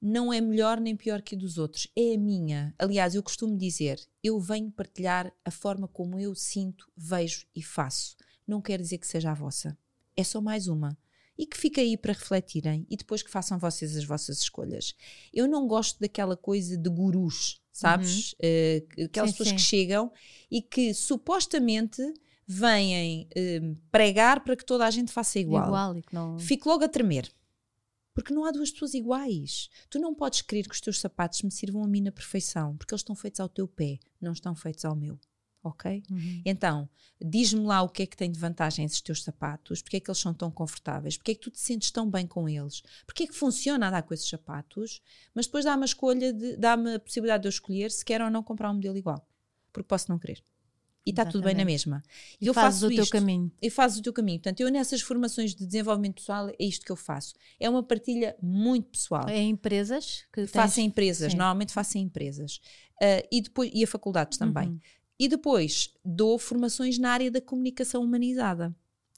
Não é melhor nem pior que a dos outros, é a minha. Aliás, eu costumo dizer, eu venho partilhar a forma como eu sinto, vejo e faço. Não quer dizer que seja a vossa. É só mais uma. E que fique aí para refletirem e depois que façam vocês as vossas escolhas. Eu não gosto daquela coisa de gurus, sabes? Eh, aquelas Sim, pessoas sim. que chegam e que supostamente vêm eh, pregar para que toda a gente faça igual. Igual e que não. Fico logo a tremer. Porque não há duas pessoas iguais. Tu não podes querer que os teus sapatos me sirvam a mim na perfeição, porque eles estão feitos ao teu pé, não estão feitos ao meu. Ok? Uhum. Então, diz-me lá o que é que tem de vantagem esses teus sapatos, porque é que eles são tão confortáveis, porque é que tu te sentes tão bem com eles, porque é que funciona andar com esses sapatos, mas depois dá-me a escolha, de- dá-me a possibilidade de eu escolher se quero ou não comprar um modelo igual, porque posso não querer. E está tudo bem na mesma. E eu fazes faço o teu isto caminho. e fazes o teu caminho. Portanto, eu nessas formações de desenvolvimento pessoal é isto que eu faço. É uma partilha muito pessoal. É empresas que Faço em empresas, Sim. normalmente faço em empresas. Ah, e, depois, e a faculdades também. Uhum. E depois dou formações na área da comunicação humanizada,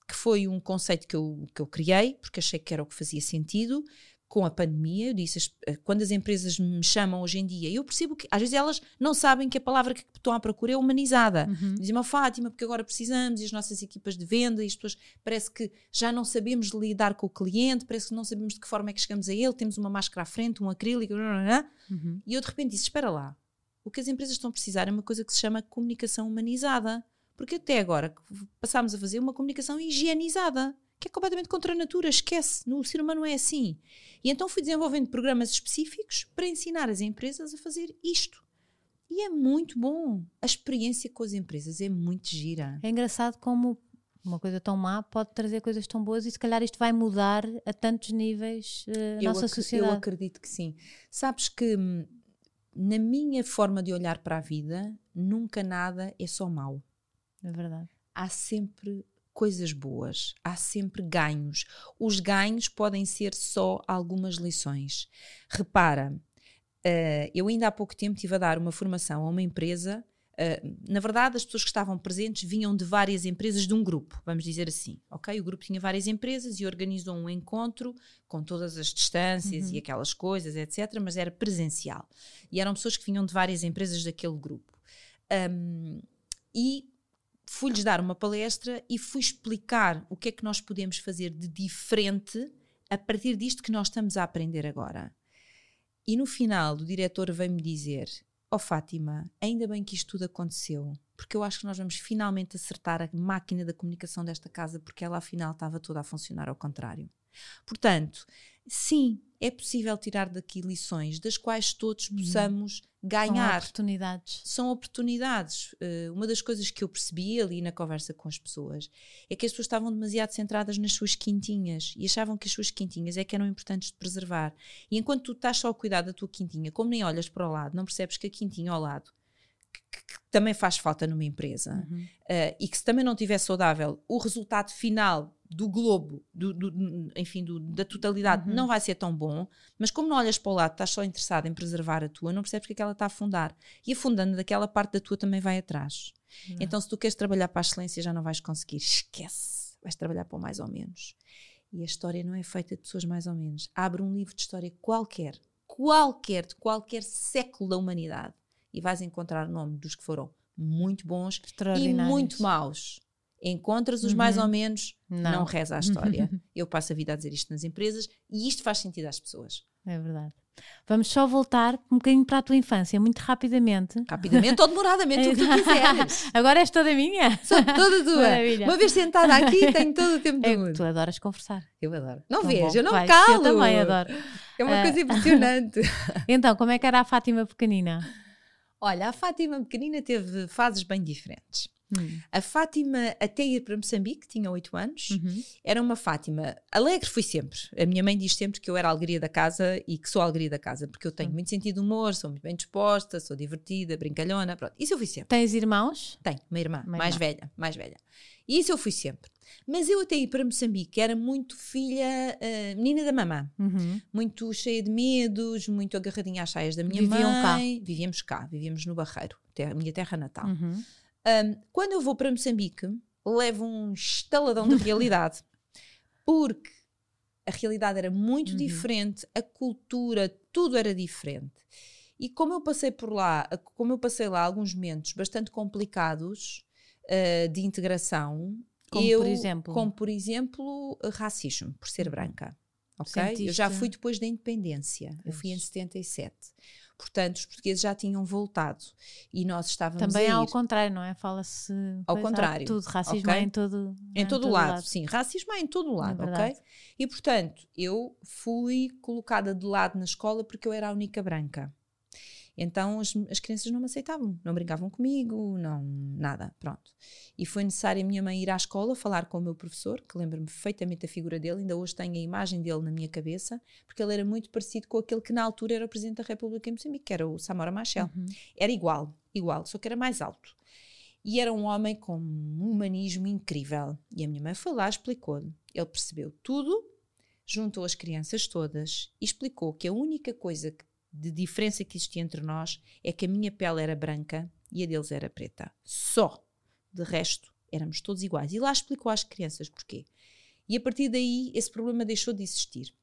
que foi um conceito que eu, que eu criei, porque achei que era o que fazia sentido. Com a pandemia, eu disse, eh, quando as empresas me chamam hoje em dia, eu percebo que às vezes elas não sabem que a palavra que estão à procura é humanizada. Uhum. Dizem-me, "Oh, Fátima, porque agora precisamos, e as nossas equipas de venda, e as pessoas parece que já não sabemos lidar com o cliente, parece que não sabemos de que forma é que chegamos a ele, temos uma máscara à frente, um acrílico, Uhum. e eu de repente disse: Espera lá, o que as empresas estão a precisar é uma coisa que se chama comunicação humanizada. Porque até agora passámos a fazer uma comunicação higienizada, que é completamente contra a natura, esquece, no, o ser humano é assim. E então fui desenvolvendo programas específicos para ensinar as empresas a fazer isto. E é muito bom. A experiência com as empresas é muito gira. É engraçado como uma coisa tão má pode trazer coisas tão boas e se calhar isto vai mudar a tantos níveis eh, a nossa ac- sociedade. eu acredito que sim. Sabes que hum, na minha forma de olhar para a vida, nunca nada é só mau. É verdade. há sempre coisas boas, há sempre ganhos. Os ganhos podem ser só algumas lições. Repara, eh, eu ainda há pouco tempo estive a dar uma formação a uma empresa. eh, na verdade, as pessoas que estavam presentes vinham de várias empresas de um grupo, vamos dizer assim, ok? O grupo tinha várias empresas e organizou um encontro com todas as distâncias e aquelas coisas, etc., mas era presencial. E eram pessoas que vinham de várias empresas daquele grupo. Um, e fui-lhes dar uma palestra e fui explicar o que é que nós podemos fazer de diferente a partir disto que nós estamos a aprender agora. E no final, o diretor veio-me dizer: oh, Fátima, ainda bem que isto tudo aconteceu, porque eu acho que nós vamos finalmente acertar a máquina da comunicação desta casa, porque ela afinal estava toda a funcionar ao contrário. Portanto, sim, é possível tirar daqui lições das quais todos possamos ganhar. São oportunidades. São oportunidades. Uh, uma das coisas que eu percebi ali na conversa com as pessoas é que as pessoas estavam demasiado centradas nas suas quintinhas e achavam que as suas quintinhas é que eram importantes de preservar. E enquanto tu estás só a cuidar da tua quintinha, como nem olhas para o lado, não percebes que a quintinha ao lado que, também faz falta numa empresa Uhum. uh, e que se também não estiver saudável, o resultado final do globo, do, do, enfim, do, da totalidade, Uhum. não vai ser tão bom. Mas como não olhas para o lado, estás só interessado em preservar a tua, não percebes que aquela está a afundar. E afundando, daquela parte da tua também vai atrás. Uhum. Então, se tu queres trabalhar para a excelência, já não vais conseguir. Esquece. Vais trabalhar para o mais ou menos. E a história não é feita de pessoas mais ou menos. Abre um livro de história qualquer, qualquer, de qualquer século da humanidade, e vais encontrar o nome dos que foram muito bons e muito maus. Encontras os mais Uhum. ou menos, não, Não. reza a história. Eu passo a vida a dizer isto nas empresas e isto faz sentido às pessoas. É verdade. Vamos só voltar um bocadinho para a tua infância, muito rapidamente. Rapidamente ou demoradamente, o que tu quiseres. Agora és toda minha. Sou toda tua. Maravilha. Uma vez sentada aqui, tenho todo o tempo do É mundo. tu adoras conversar. Eu adoro. Não vejo, bom. eu não Vai, me calo. Eu também adoro. É uma Ah. coisa impressionante. Então, como é que era a Fátima pequenina? Olha, a Fátima pequenina teve fases bem diferentes. Hum. A Fátima, até ir para Moçambique, tinha 8 anos, Uhum. era uma Fátima alegre, fui sempre. A minha mãe diz sempre que eu era a alegria da casa e que sou a alegria da casa, porque eu tenho Hum. muito sentido de humor, sou muito bem disposta, sou divertida, brincalhona, pronto. Isso eu fui sempre. Tens irmãos? Tenho uma irmã, Uma mais irmã. velha, mais velha. E isso eu fui sempre. Mas eu até ir para Moçambique era muito filha, eh, menina da mamã. Uhum. muito cheia de medos, muito agarradinha às saias da minha Viviam cá? mãe. Vivíamos cá, vivíamos no Barreiro, a minha terra natal. Uhum. Um, quando eu vou para Moçambique, levo um estaladão de realidade, porque a realidade era muito Uhum. diferente, a cultura, tudo era diferente. E como eu passei por lá, como eu passei lá alguns momentos bastante complicados uh, de integração, Como eu, por exemplo? como por exemplo, racismo, por ser branca. Ok? Eu já Sentiste? fui depois da independência. Eu fui em Pois. 77. Portanto, os portugueses já tinham voltado e nós estávamos Também ao contrário, não é? Fala-se. Ao pois, contrário, Tudo, racismo ok? é em todo, Em é todo o lado, sim. Racismo há em todo o lado, ok? verdade. E portanto, eu fui colocada de lado na escola porque eu era a única branca. Então as, as crianças não me aceitavam, não brincavam comigo, não nada, pronto. E foi necessário a minha mãe ir à escola falar com o meu professor, que lembro-me perfeitamente da figura dele, ainda hoje tenho a imagem dele na minha cabeça, porque ele era muito parecido com aquele que na altura era o Presidente da República em Moçambique, que era o Samora Machel. Uhum. Era igual, igual, só que era mais alto. E era um homem com um humanismo incrível. E a minha mãe foi lá, explicou-lhe. Ele percebeu tudo, juntou as crianças todas e explicou que a única coisa que- de diferença que existia entre nós é que a minha pele era branca e a deles era preta. Só. De resto, éramos todos iguais. E lá explicou às crianças porquê. E a partir daí, esse problema deixou de existir.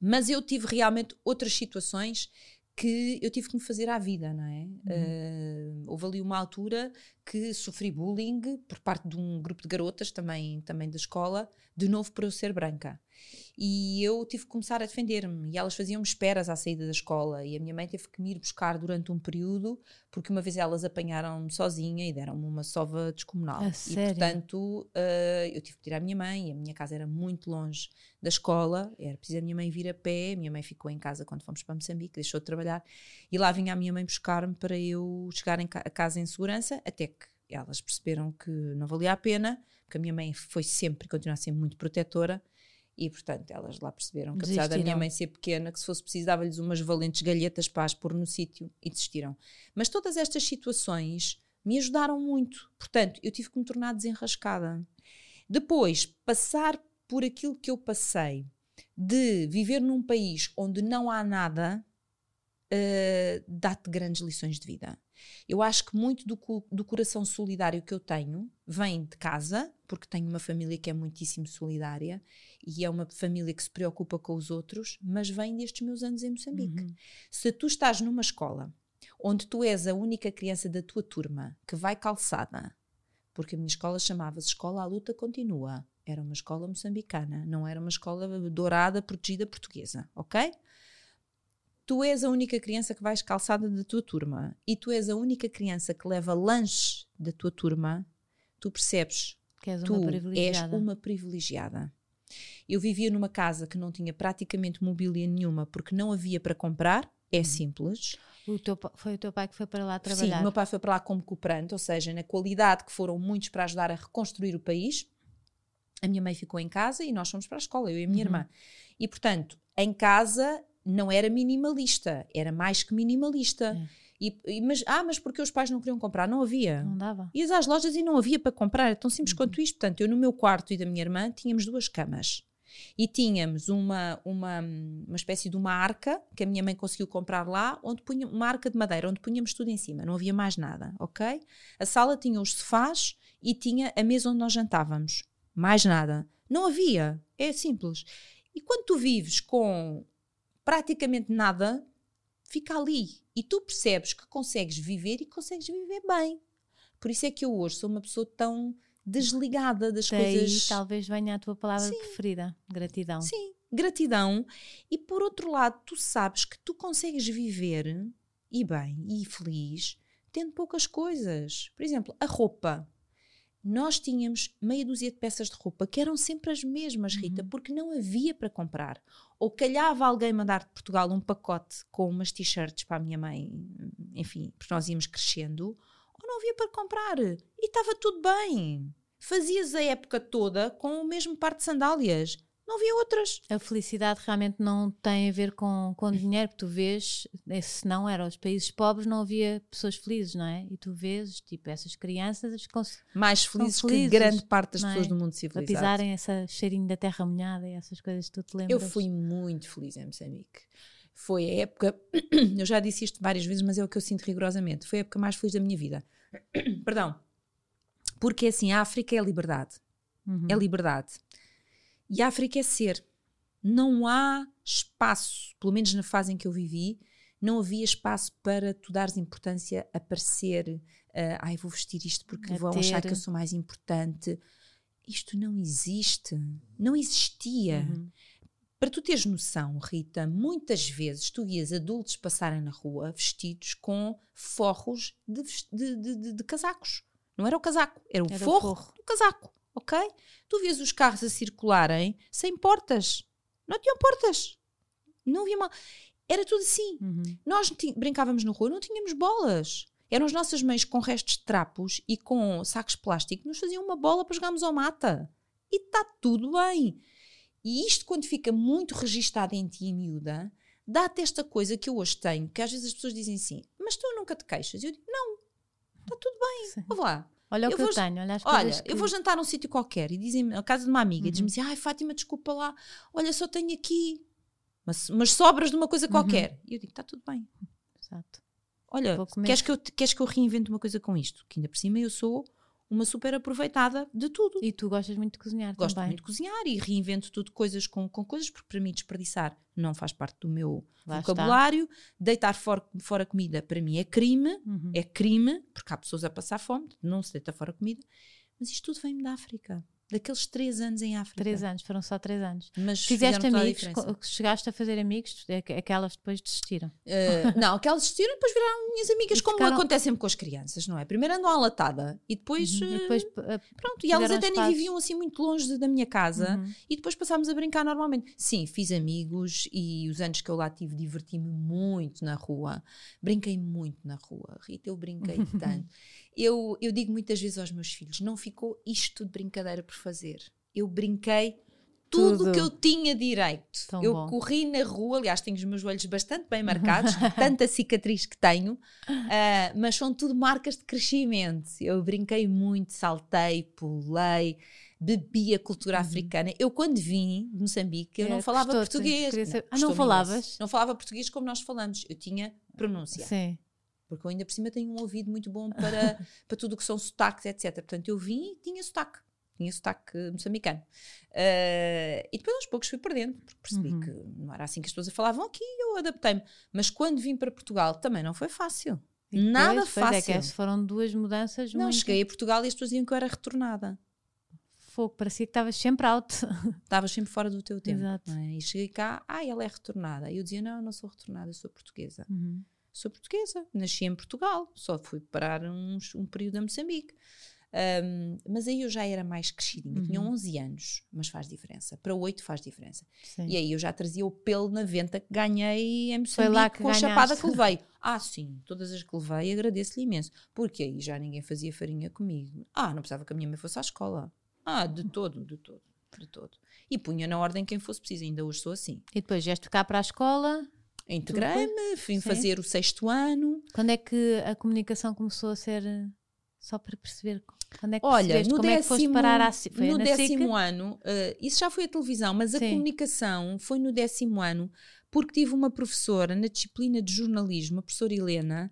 Mas eu tive realmente outras situações que eu tive que me fazer à vida, não é? Uh, houve ali uma altura que sofri bullying por parte de um grupo de garotas, também, também da escola, de novo por eu ser branca. E eu tive que começar a defender-me. E elas faziam-me esperas à saída da escola. E a minha mãe teve que me ir buscar durante um período, porque uma vez elas apanharam-me sozinha e deram-me uma sova descomunal. A e sério? portanto, uh, eu tive que tirar a minha mãe. E a minha casa era muito longe da escola. Era preciso a minha mãe vir a pé. A minha mãe ficou em casa quando fomos para Moçambique, deixou de trabalhar. E lá vinha a minha mãe buscar-me para eu chegar a casa em segurança, até que elas perceberam que não valia a pena, porque a minha mãe foi sempre e continua a ser muito protetora. E, portanto, elas lá perceberam que, apesar da minha mãe ser pequena, que se fosse preciso, dava-lhes umas valentes galhetas para as pôr no sítio e desistiram. Mas todas estas situações me ajudaram muito. Portanto, eu tive que me tornar desenrascada. Depois, passar por aquilo que eu passei, de viver num país onde não há nada, eh, dá-te grandes lições de vida. Eu acho que muito do, do coração solidário que eu tenho vem de casa, porque tenho uma família que é muitíssimo solidária e é uma família que se preocupa com os outros, mas vem destes meus anos em Moçambique. Uhum. Se tu estás numa escola onde tu és a única criança da tua turma que vai calçada, porque a minha escola chamava-se Escola à Luta Continua, era uma escola moçambicana, não era uma escola dourada, protegida portuguesa, ok? Tu és a única criança que vais calçada da tua turma e tu és a única criança que leva lanche da tua turma, tu percebes Que és tu uma és privilegiada. uma privilegiada. Eu vivia numa casa que não tinha praticamente mobília nenhuma porque não havia para comprar, é Uhum. simples. O teu, foi o teu pai que foi para lá Sim, trabalhar. o meu pai foi para lá como cooperante, ou seja, na qualidade que foram muitos para ajudar a reconstruir o país. A minha mãe ficou em casa e nós fomos para a escola, eu e a minha Uhum. irmã. E, portanto, em casa não era minimalista, era mais que minimalista. É. E, e- mas, ah, mas porque os pais não queriam comprar? Não havia. Não dava. Ias às lojas e não havia para comprar, é tão Uhum. simples quanto isto. Portanto, eu no meu quarto e da minha irmã tínhamos duas camas. E tínhamos uma, uma, uma espécie de uma arca que a minha mãe conseguiu comprar lá, onde punha uma arca de madeira, onde punhamos tudo em cima, não havia mais nada, ok? A sala tinha os sofás e tinha a mesa onde nós jantávamos. Mais nada. Não havia. É simples. E quando tu vives com praticamente nada, fica ali. E tu percebes que consegues viver e consegues viver bem. Por isso é que eu hoje sou uma pessoa tão desligada das Daí coisas. talvez venha a tua palavra Sim. preferida, gratidão. Sim, gratidão. E por outro lado, tu sabes que tu consegues viver e bem e feliz tendo poucas coisas. Por exemplo, a roupa. Nós tínhamos meia dúzia de peças de roupa que eram sempre as mesmas, Rita, Uhum. porque não havia para comprar. Ou calhava alguém mandar de Portugal um pacote com umas t-shirts para a minha mãe, enfim, porque nós íamos crescendo, ou não havia para comprar. E estava tudo bem. Fazias a época toda com o mesmo par de sandálias. Não havia outras. A felicidade realmente não tem a ver com, com dinheiro, que tu vês, eh, se não eram os países pobres, não havia pessoas felizes, não é? E tu vês, tipo, essas crianças Mais felizes, felizes, que grande parte das é? pessoas do mundo a civilizado. pisarem esse cheirinho da terra molhada e essas coisas que tu te Eu lembras. fui muito feliz em Moçambique. Foi a época, eu já disse isto várias vezes, mas é o que eu sinto rigorosamente. Foi a época mais feliz da minha vida. Perdão. Porque assim, a África é a liberdade. Uhum. É liberdade. E a África é ser. Não há espaço, pelo menos na fase em que eu vivi, não havia espaço para tu dares importância a parecer, ah, ai, vou vestir isto porque A vão achar ter. que eu sou mais importante. Isto não existe. Não existia. Uhum. Para tu teres noção, Rita, muitas vezes tu vias adultos passarem na rua vestidos com forros de, de- de- de- casacos. Não era o casaco, era o, Era o forro, forro. do casaco, ok? Tu vias os carros a circularem sem portas. Não tinham portas. Não havia mal. Era tudo assim. Uhum. Nós brincávamos na rua, não tínhamos bolas. Eram as nossas mães com restos de trapos e com sacos de plástico que nos faziam uma bola para jogarmos ao mata. E está tudo bem. E isto, quando fica muito registado em ti, miúda, dá-te esta coisa que eu hoje tenho, que às vezes as pessoas dizem assim, mas tu nunca te queixas. E eu digo, não, está tudo bem, vou lá. Olha o Eu que eu tenho, olha as Olha, que... eu vou jantar num sítio qualquer e dizem-me, a casa de uma amiga, e Uhum. diz-me assim, ai Fátima, desculpa lá, olha, só tenho aqui umas, umas sobras de uma coisa qualquer. E eu digo, está tudo bem. Exato. Olha, queres que, eu, queres que eu reinvente uma coisa com isto? Que ainda por cima eu sou uma super aproveitada de tudo. E tu gostas muito de cozinhar Gosto também. muito de cozinhar e reinvento tudo coisas com, com coisas, porque para mim desperdiçar não faz parte do meu Lá está. vocabulário. Deitar fora, fora comida para mim é crime, Uhum. é crime, porque há pessoas a passar fome, não se deita fora comida. Mas isto tudo vem da África, daqueles três anos em África. Três anos, foram só três anos. Mas Fizeste a amigos, co- chegaste a fazer amigos, é que- aquelas depois desistiram. Uh, não, aquelas existiram e depois viraram minhas amigas, E como ficaram- acontece sempre com as crianças, não é? Primeiro andam à latada e depois. Uhum. E uh, depois, uh, Pronto, e elas até nem viviam assim muito longe da minha casa Uhum. e depois passámos a brincar normalmente. Sim, fiz amigos e os anos que eu lá tive diverti-me muito na rua. Brinquei muito na rua, Rita, eu brinquei tanto. Eu, eu digo muitas vezes aos meus filhos: não ficou isto de brincadeira por fazer. Eu brinquei tudo Tudo. que eu tinha direito. Tão eu bom. corri na rua, aliás, tenho os meus joelhos bastante bem marcados, tanta cicatriz que tenho, ah, mas são tudo marcas de crescimento. Eu brinquei muito, saltei, pulei, bebi a cultura africana. Eu, quando vim de Moçambique, eu É, não falava português. Ah, não falavas? imenso. Não falava português como nós falamos. Eu tinha pronúncia. Sim. Porque eu ainda por cima tenho um ouvido muito bom para, para tudo o que são sotaques, etc. Portanto, eu vim e tinha sotaque. Tinha sotaque moçambicano. Eh, e depois aos poucos fui perdendo, porque percebi Uhum. que não era assim que as pessoas falavam aqui e eu adaptei-me. Mas quando vim para Portugal também não foi fácil. E Nada depois, pois fácil. É que essas foram duas mudanças Não, muito... cheguei a Portugal e as pessoas diziam que eu era retornada. Fogo, parecia que estavas sempre out. Estavas sempre fora do teu tempo. Exato. é? E cheguei cá, ah, ela é retornada. E eu dizia, não, eu não sou retornada, eu sou portuguesa. Uhum. Sou portuguesa, nasci em Portugal, só fui parar uns- um período a Moçambique. Um, mas aí eu já era mais crescidinha, Uhum. tinha 11 anos, mas faz diferença. Para 8 faz diferença. Sim. E aí eu já trazia o pelo na venta que ganhei em Moçambique que com a chapada ganhaste. que levei. Ah, sim, todas as que levei agradeço-lhe imenso. Porque aí já ninguém fazia farinha comigo. Ah, não precisava que a minha mãe fosse à escola. Ah, de todo, de todo, de todo. E punha na ordem quem fosse preciso, ainda hoje sou assim. E depois vieste cá para a escola. Integrei-me, fui Sim. fazer o sexto ano. Quando é que a comunicação começou a ser. eh, Só para perceber. Quando é que Olha, percebeste no como é que foste décimo, parar à? Foi no SIC? décimo ano, eh, isso já foi a televisão, mas a Sim. comunicação foi no décimo ano, porque tive uma professora na disciplina de jornalismo, a professora Helena,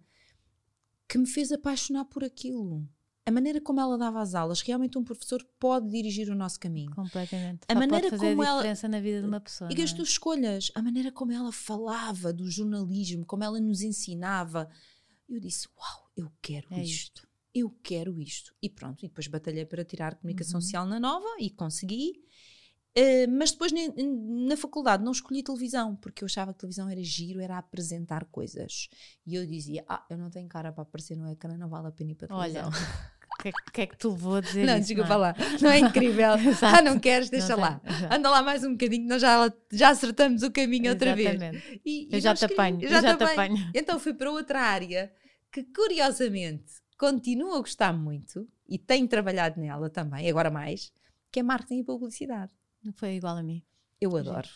que me fez apaixonar por aquilo. A maneira como ela dava as aulas, realmente um professor pode dirigir o nosso caminho. Completamente. A Só maneira pode fazer como a ela- diferença na vida de uma pessoa. E as é? tuas escolhas, a maneira como ela falava do jornalismo, como ela nos ensinava, eu disse: Uau, eu quero É isto. Eu quero isto. E pronto, e depois batalhei para tirar comunicação Uhum. social na nova e consegui. Eh, mas depois ne- na faculdade não escolhi televisão, porque eu achava que televisão era giro, era apresentar coisas. E eu dizia: Ah, eu não tenho cara para aparecer no ecrã, não vale a pena ir para a Olha, televisão. o que, é- o que é que tu levou a dizer Não, isso? desculpa é? lá. Não é incrível? Ah, não queres? Deixa Não lá. exato. Anda lá mais um bocadinho, nós já, já acertamos o caminho outra vez. E- Eu e já te apanho. eu Eu já te apanho. apanho. Então fui para outra área que, curiosamente, continuo a gostar muito e tenho trabalhado nela também, agora mais, que é marketing e publicidade. Foi igual a mim. Eu adoro.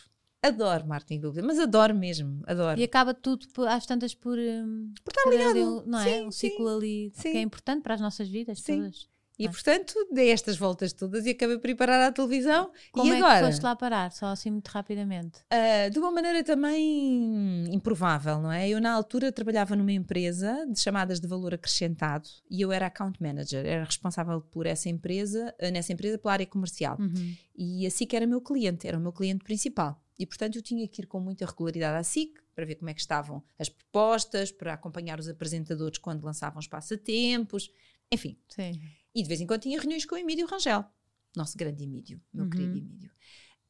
Adoro marketing e publicidade, mas adoro mesmo, adoro. E acaba tudo, às tantas, por. hum, Por estar ligado. um- não é? Sim, Um sim. ciclo ali Sim. que é importante para as nossas vidas Sim. todas. E Ah. portanto, dei estas voltas todas e acabei por ir parar à televisão. Como e é agora? que foste lá parar? Só assim muito rapidamente. Uh, de uma maneira também improvável, não é? Eu, na altura, trabalhava numa empresa de chamadas de valor acrescentado e eu era account manager, era responsável por essa empresa, nessa empresa pela área comercial. Uhum. E a SIC era meu cliente, era o meu cliente principal. E, portanto, eu tinha que ir com muita regularidade à SIC para ver como é que estavam as propostas, para acompanhar os apresentadores quando lançavam os passatempos, enfim. Sim. E de vez em quando tinha reuniões com o Emílio Rangel, nosso grande Emílio, meu Uhum. querido Emílio.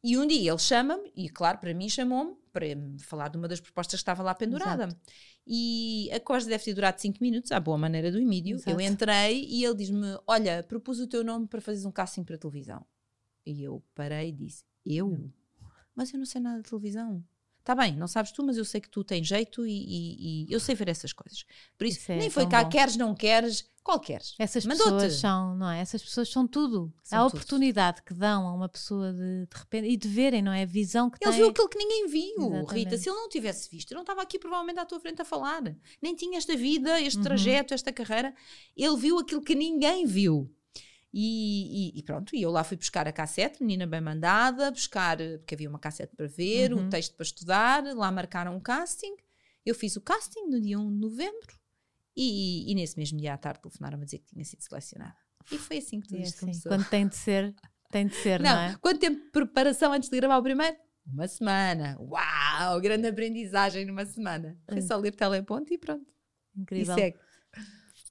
E um dia ele chama-me, e claro, para mim chamou-me, para falar de uma das propostas que estava lá pendurada. E a coisa deve ter durado 5 minutos, à boa maneira do Emílio. Exato. Eu entrei e ele diz-me: Olha, propus o teu nome para fazeres um casting para televisão. E eu parei e disse: Eu? Mas eu não sei nada de televisão. Está bem, não sabes tu, mas eu sei que tu tens jeito e, e- e eu sei ver essas coisas. Por isso, Isso é nem foi cá, bom. queres, não queres, qual queres. Essas pessoas são, não é? Essas pessoas são tudo. São a tudo. oportunidade que dão a uma pessoa de, de repente e de verem, não é? A visão que Ele tem. viu aquilo que ninguém viu, Exatamente. Rita. Se ele não tivesse visto, eu não estava aqui provavelmente à tua frente a falar. Nem tinha esta vida, este Uhum. trajeto, esta carreira. Ele viu aquilo que ninguém viu. E, e- e pronto, e eu lá fui buscar a cassete, menina bem mandada, buscar, eh, porque havia uma cassete para ver, Uhum. um texto para estudar, lá marcaram um casting. Eu fiz o casting no dia 1 de novembro e, e nesse mesmo dia à tarde telefonaram-me a dizer que tinha sido selecionada. E foi assim que tudo É isto assim, começou. quando tem de ser, tem de ser, não, Não, é? quanto tempo de preparação antes de gravar o primeiro? Uma semana. Uau, grande aprendizagem numa semana. Foi É. só ler teleponto e pronto. Incrível. E segue.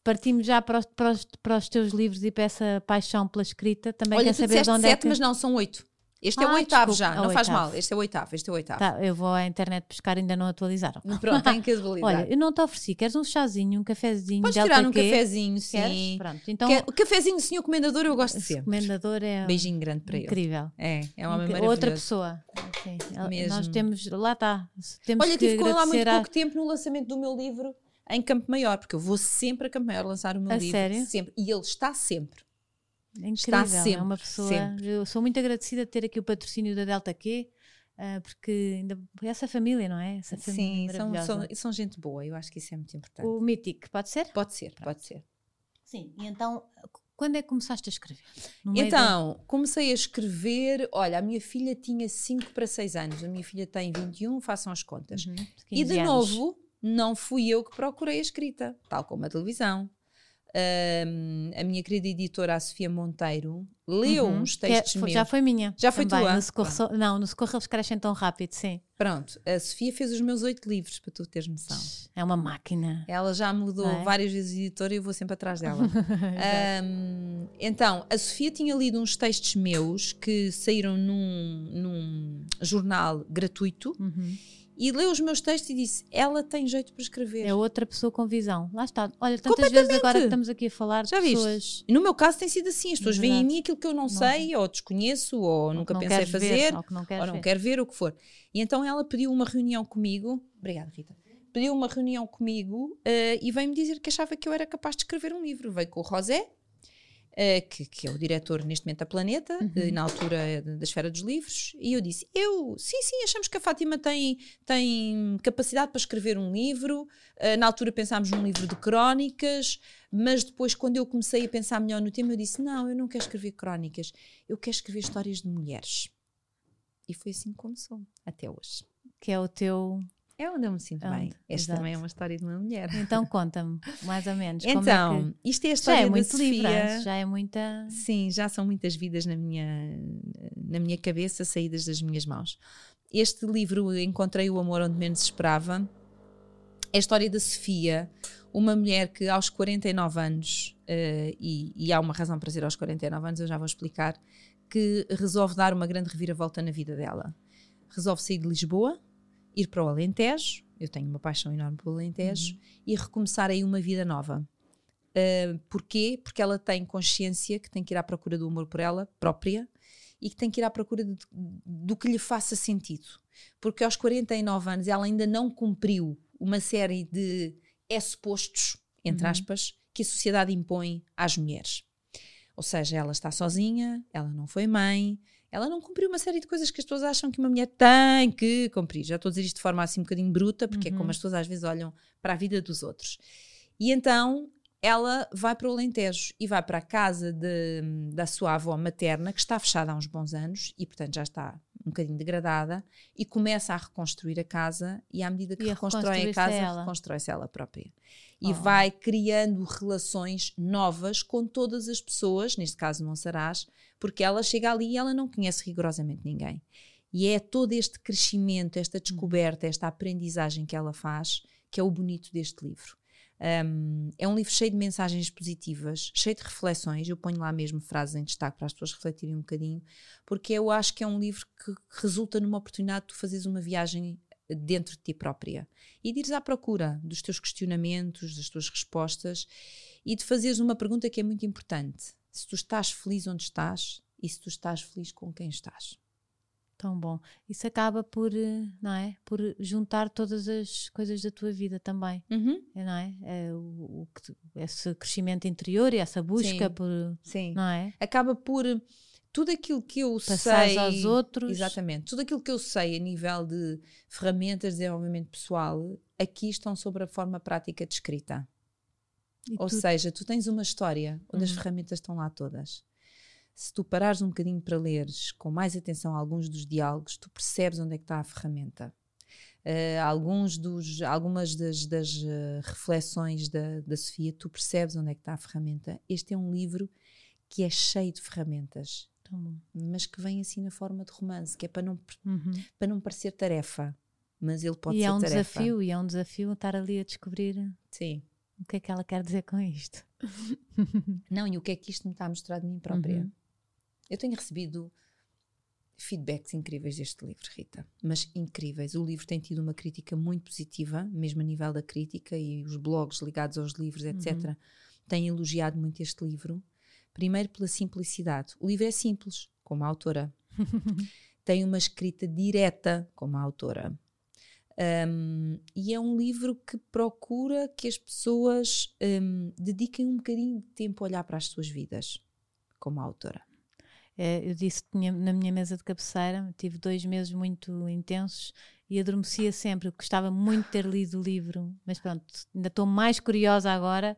Partimos já para os, para, os, para os teus livros e para essa paixão pela escrita. Também Olha, quer saber de onde sete, é que... mas não, são oito. Este é o Ah, oitavo desculpa, já, é não faz oitavo. mal. Este é o oitavo, este é o oitavo. Tá, eu vou à internet buscar, ainda não atualizaram. Pronto, tenho que atualizar. Olha, eu não te ofereci. Queres um chazinho, um cafezinho? Podes tirar um cafezinho, Queres? sim. Pronto, então Que- O cafezinho, senhor comendador, eu gosto esse sempre. comendador é Beijinho grande para ele. incrível. É, é um homem Incri- maravilhoso. Outra pessoa. Sim, ela- Mesmo. Nós temos, lá está. Temos Olha, que tive com ele há muito pouco tempo no lançamento do meu livro em Campo Maior, porque eu vou sempre a Campo Maior lançar o meu A livro. sério? Sempre. E ele está sempre. É incrível, é sempre, uma pessoa. sempre. Eu sou muito agradecida de ter aqui o patrocínio da Delta Q, ah, porque ainda essa família, não é? Essa família Sim, são, são, são gente boa, eu acho que isso é muito importante. O Mítico, pode ser? Pode ser, pode ser. Sim. E então, quando é que começaste a escrever? Então, comecei a escrever. Olha, a minha filha tinha 5 para 6 anos, a minha filha tem 21, façam as contas. de- Uhum, de E 15 de anos. novo, não fui eu que procurei a escrita, tal como a televisão. Ahm, a minha querida editora, a Sofia Monteiro, leu Uhum, uns é- textos meus. Já foi minha. Já foi também. tua? No socorro, só- não, no socorro eles crescem tão rápido, sim. Pronto, a Sofia fez os meus oito livros, para tu teres noção. É uma máquina. Ela já mudou é? várias vezes de editora e eu vou sempre atrás dela. Ahm, então, a Sofia tinha lido uns textos meus que saíram num, num jornal gratuito Uhum. E leu os meus textos e disse: Ela tem jeito para escrever. É outra pessoa com visão. Lá está. Olha, tantas vezes agora que estamos aqui a falar Já de viste? pessoas. E no meu caso tem sido assim: as pessoas É veem em mim aquilo que eu não, Não. sei, ou desconheço, ou, ou nunca pensei fazer, Ver, ou que não ou não ver. quero ver, o que for. E então ela pediu uma reunião comigo. Obrigada, Rita. Pediu uma reunião comigo eh, e veio-me dizer que achava que eu era capaz de escrever um livro. Veio com o Rosé, que, que é o diretor neste momento da Planeta, Uhum. eh, na altura eh, da Esfera dos Livros, e eu disse: Eu, sim, sim, achamos que a Fátima tem, tem capacidade para escrever um livro. Eh, na altura pensámos num livro de crónicas, mas depois, quando eu comecei a pensar melhor no tema, eu disse: Não, eu não quero escrever crónicas, eu quero escrever histórias de mulheres. E foi assim que começou, até hoje. Que é o teu. É onde eu me sinto É bem. onde, Esta exato. também é uma história de uma mulher. Então conta-me, mais ou menos. como Então, é que... isto é a Já história é da muito Sofia. livre, já é muita. Sim, já são muitas vidas na minha, na minha cabeça, saídas das minhas mãos. Este livro, Encontrei o Amor Onde Menos Esperava, é a história da Sofia, uma mulher que aos 49 anos, eh, e, e há uma razão para ser aos 49 anos, eu já vou explicar, que resolve dar uma grande reviravolta na vida dela. Resolve sair de Lisboa, ir para o Alentejo, eu tenho uma paixão enorme pelo Alentejo, e recomeçar aí uma vida nova. Uh, porquê? Porque ela tem consciência que tem que ir à procura do amor por ela própria e que tem que ir à procura de- do que lhe faça sentido. Porque aos 49 anos ela ainda não cumpriu uma série de pressupostos, entre Uhum. aspas, que a sociedade impõe às mulheres. Ou seja, ela está sozinha, ela não foi mãe, ela não cumpriu uma série de coisas que as pessoas acham que uma mulher tem que cumprir. Já estou a dizer isto de forma assim um bocadinho bruta, porque é Uhum. como as pessoas às vezes olham para a vida dos outros. E então ela vai para o Alentejo e vai para a casa de- da sua avó materna, que está fechada há uns bons anos e, portanto, já está um bocadinho degradada, e começa a reconstruir a casa. E à medida que reconstrói a casa, reconstrói-se ela própria. E Oh. vai criando relações novas com todas as pessoas, neste caso Monsaraz, porque ela chega ali e ela não conhece rigorosamente ninguém. E é todo este crescimento, esta descoberta, esta aprendizagem que ela faz, que é o bonito deste livro. Um, é um livro cheio de mensagens positivas, cheio de reflexões. Eu ponho lá mesmo frases em destaque para as pessoas refletirem um bocadinho, porque eu acho que é um livro que resulta numa oportunidade de tu fazeres uma viagem dentro de ti própria e de ires à procura dos teus questionamentos, das tuas respostas e de fazeres uma pergunta que é muito importante: se tu estás feliz onde estás e se tu estás feliz com quem estás. Tão bom. Isso acaba por, eh, não é? Por juntar todas as coisas da tua vida também, Uhum. é, não é? É o, o esse crescimento interior e essa busca Sim. por, Sim. não é? Acaba por tudo aquilo que eu Passares sei aos outros. Exatamente. Tudo aquilo que eu sei a nível de ferramentas de desenvolvimento pessoal, aqui estão sobre a forma prática de escrita. E Ou tu- seja, tu tens uma história onde as Uhum. ferramentas estão lá todas. Se tu parares um bocadinho para leres com mais atenção alguns dos diálogos, tu percebes onde é que está a ferramenta. Eh, alguns dos, algumas das, das, eh, reflexões da, da Sofia, tu percebes onde é que está a ferramenta. Este é um livro que é cheio de ferramentas, mas que vem assim na forma de romance, que é para não, Uhum. para não parecer tarefa, mas ele pode E ser é um tarefa. desafio, e é um desafio estar ali a descobrir Sim. o que é que ela quer dizer com isto. Não, e o que é que isto me está a mostrar de mim própria? Uhum. Eu tenho recebido feedbacks incríveis deste livro, Rita, mas incríveis. O livro tem tido uma crítica muito positiva, mesmo a nível da crítica e os blogs ligados aos livros, etc., têm elogiado muito este livro. Primeiro pela simplicidade. O livro é simples, como a autora. tem uma escrita direta, como a autora. Um, e é um livro que procura que as pessoas um, dediquem um bocadinho de tempo a olhar para as suas vidas, como a autora. É, eu disse que tinha- na minha mesa de cabeceira, tive dois meses muito intensos e adormecia sempre. Eu gostava muito de ter lido o livro, mas pronto, ainda estou mais curiosa agora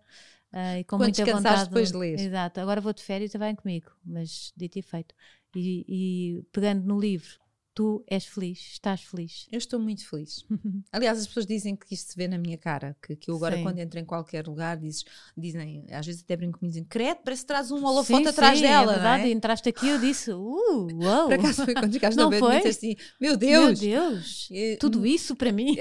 ah, e com Quando muita vontade. depois de ler. Exato, agora vou de férias e vem comigo, mas dito e feito. E, e pegando no livro, tu és feliz, estás feliz. Eu estou muito feliz. Aliás, as pessoas dizem que isto se vê na minha cara, que, que eu agora, Sim. quando entro em qualquer lugar, dizes, dizem, às vezes até brinco comigo, dizem, credo, parece que traz um holofote Sim, atrás sim, dela, É verdade, não é? entraste aqui eu disse, uh, uou, Por acaso foi quando chegaste Não foi? disseste assim, meu meu Deus! Deus, Eh, tudo isso para mim.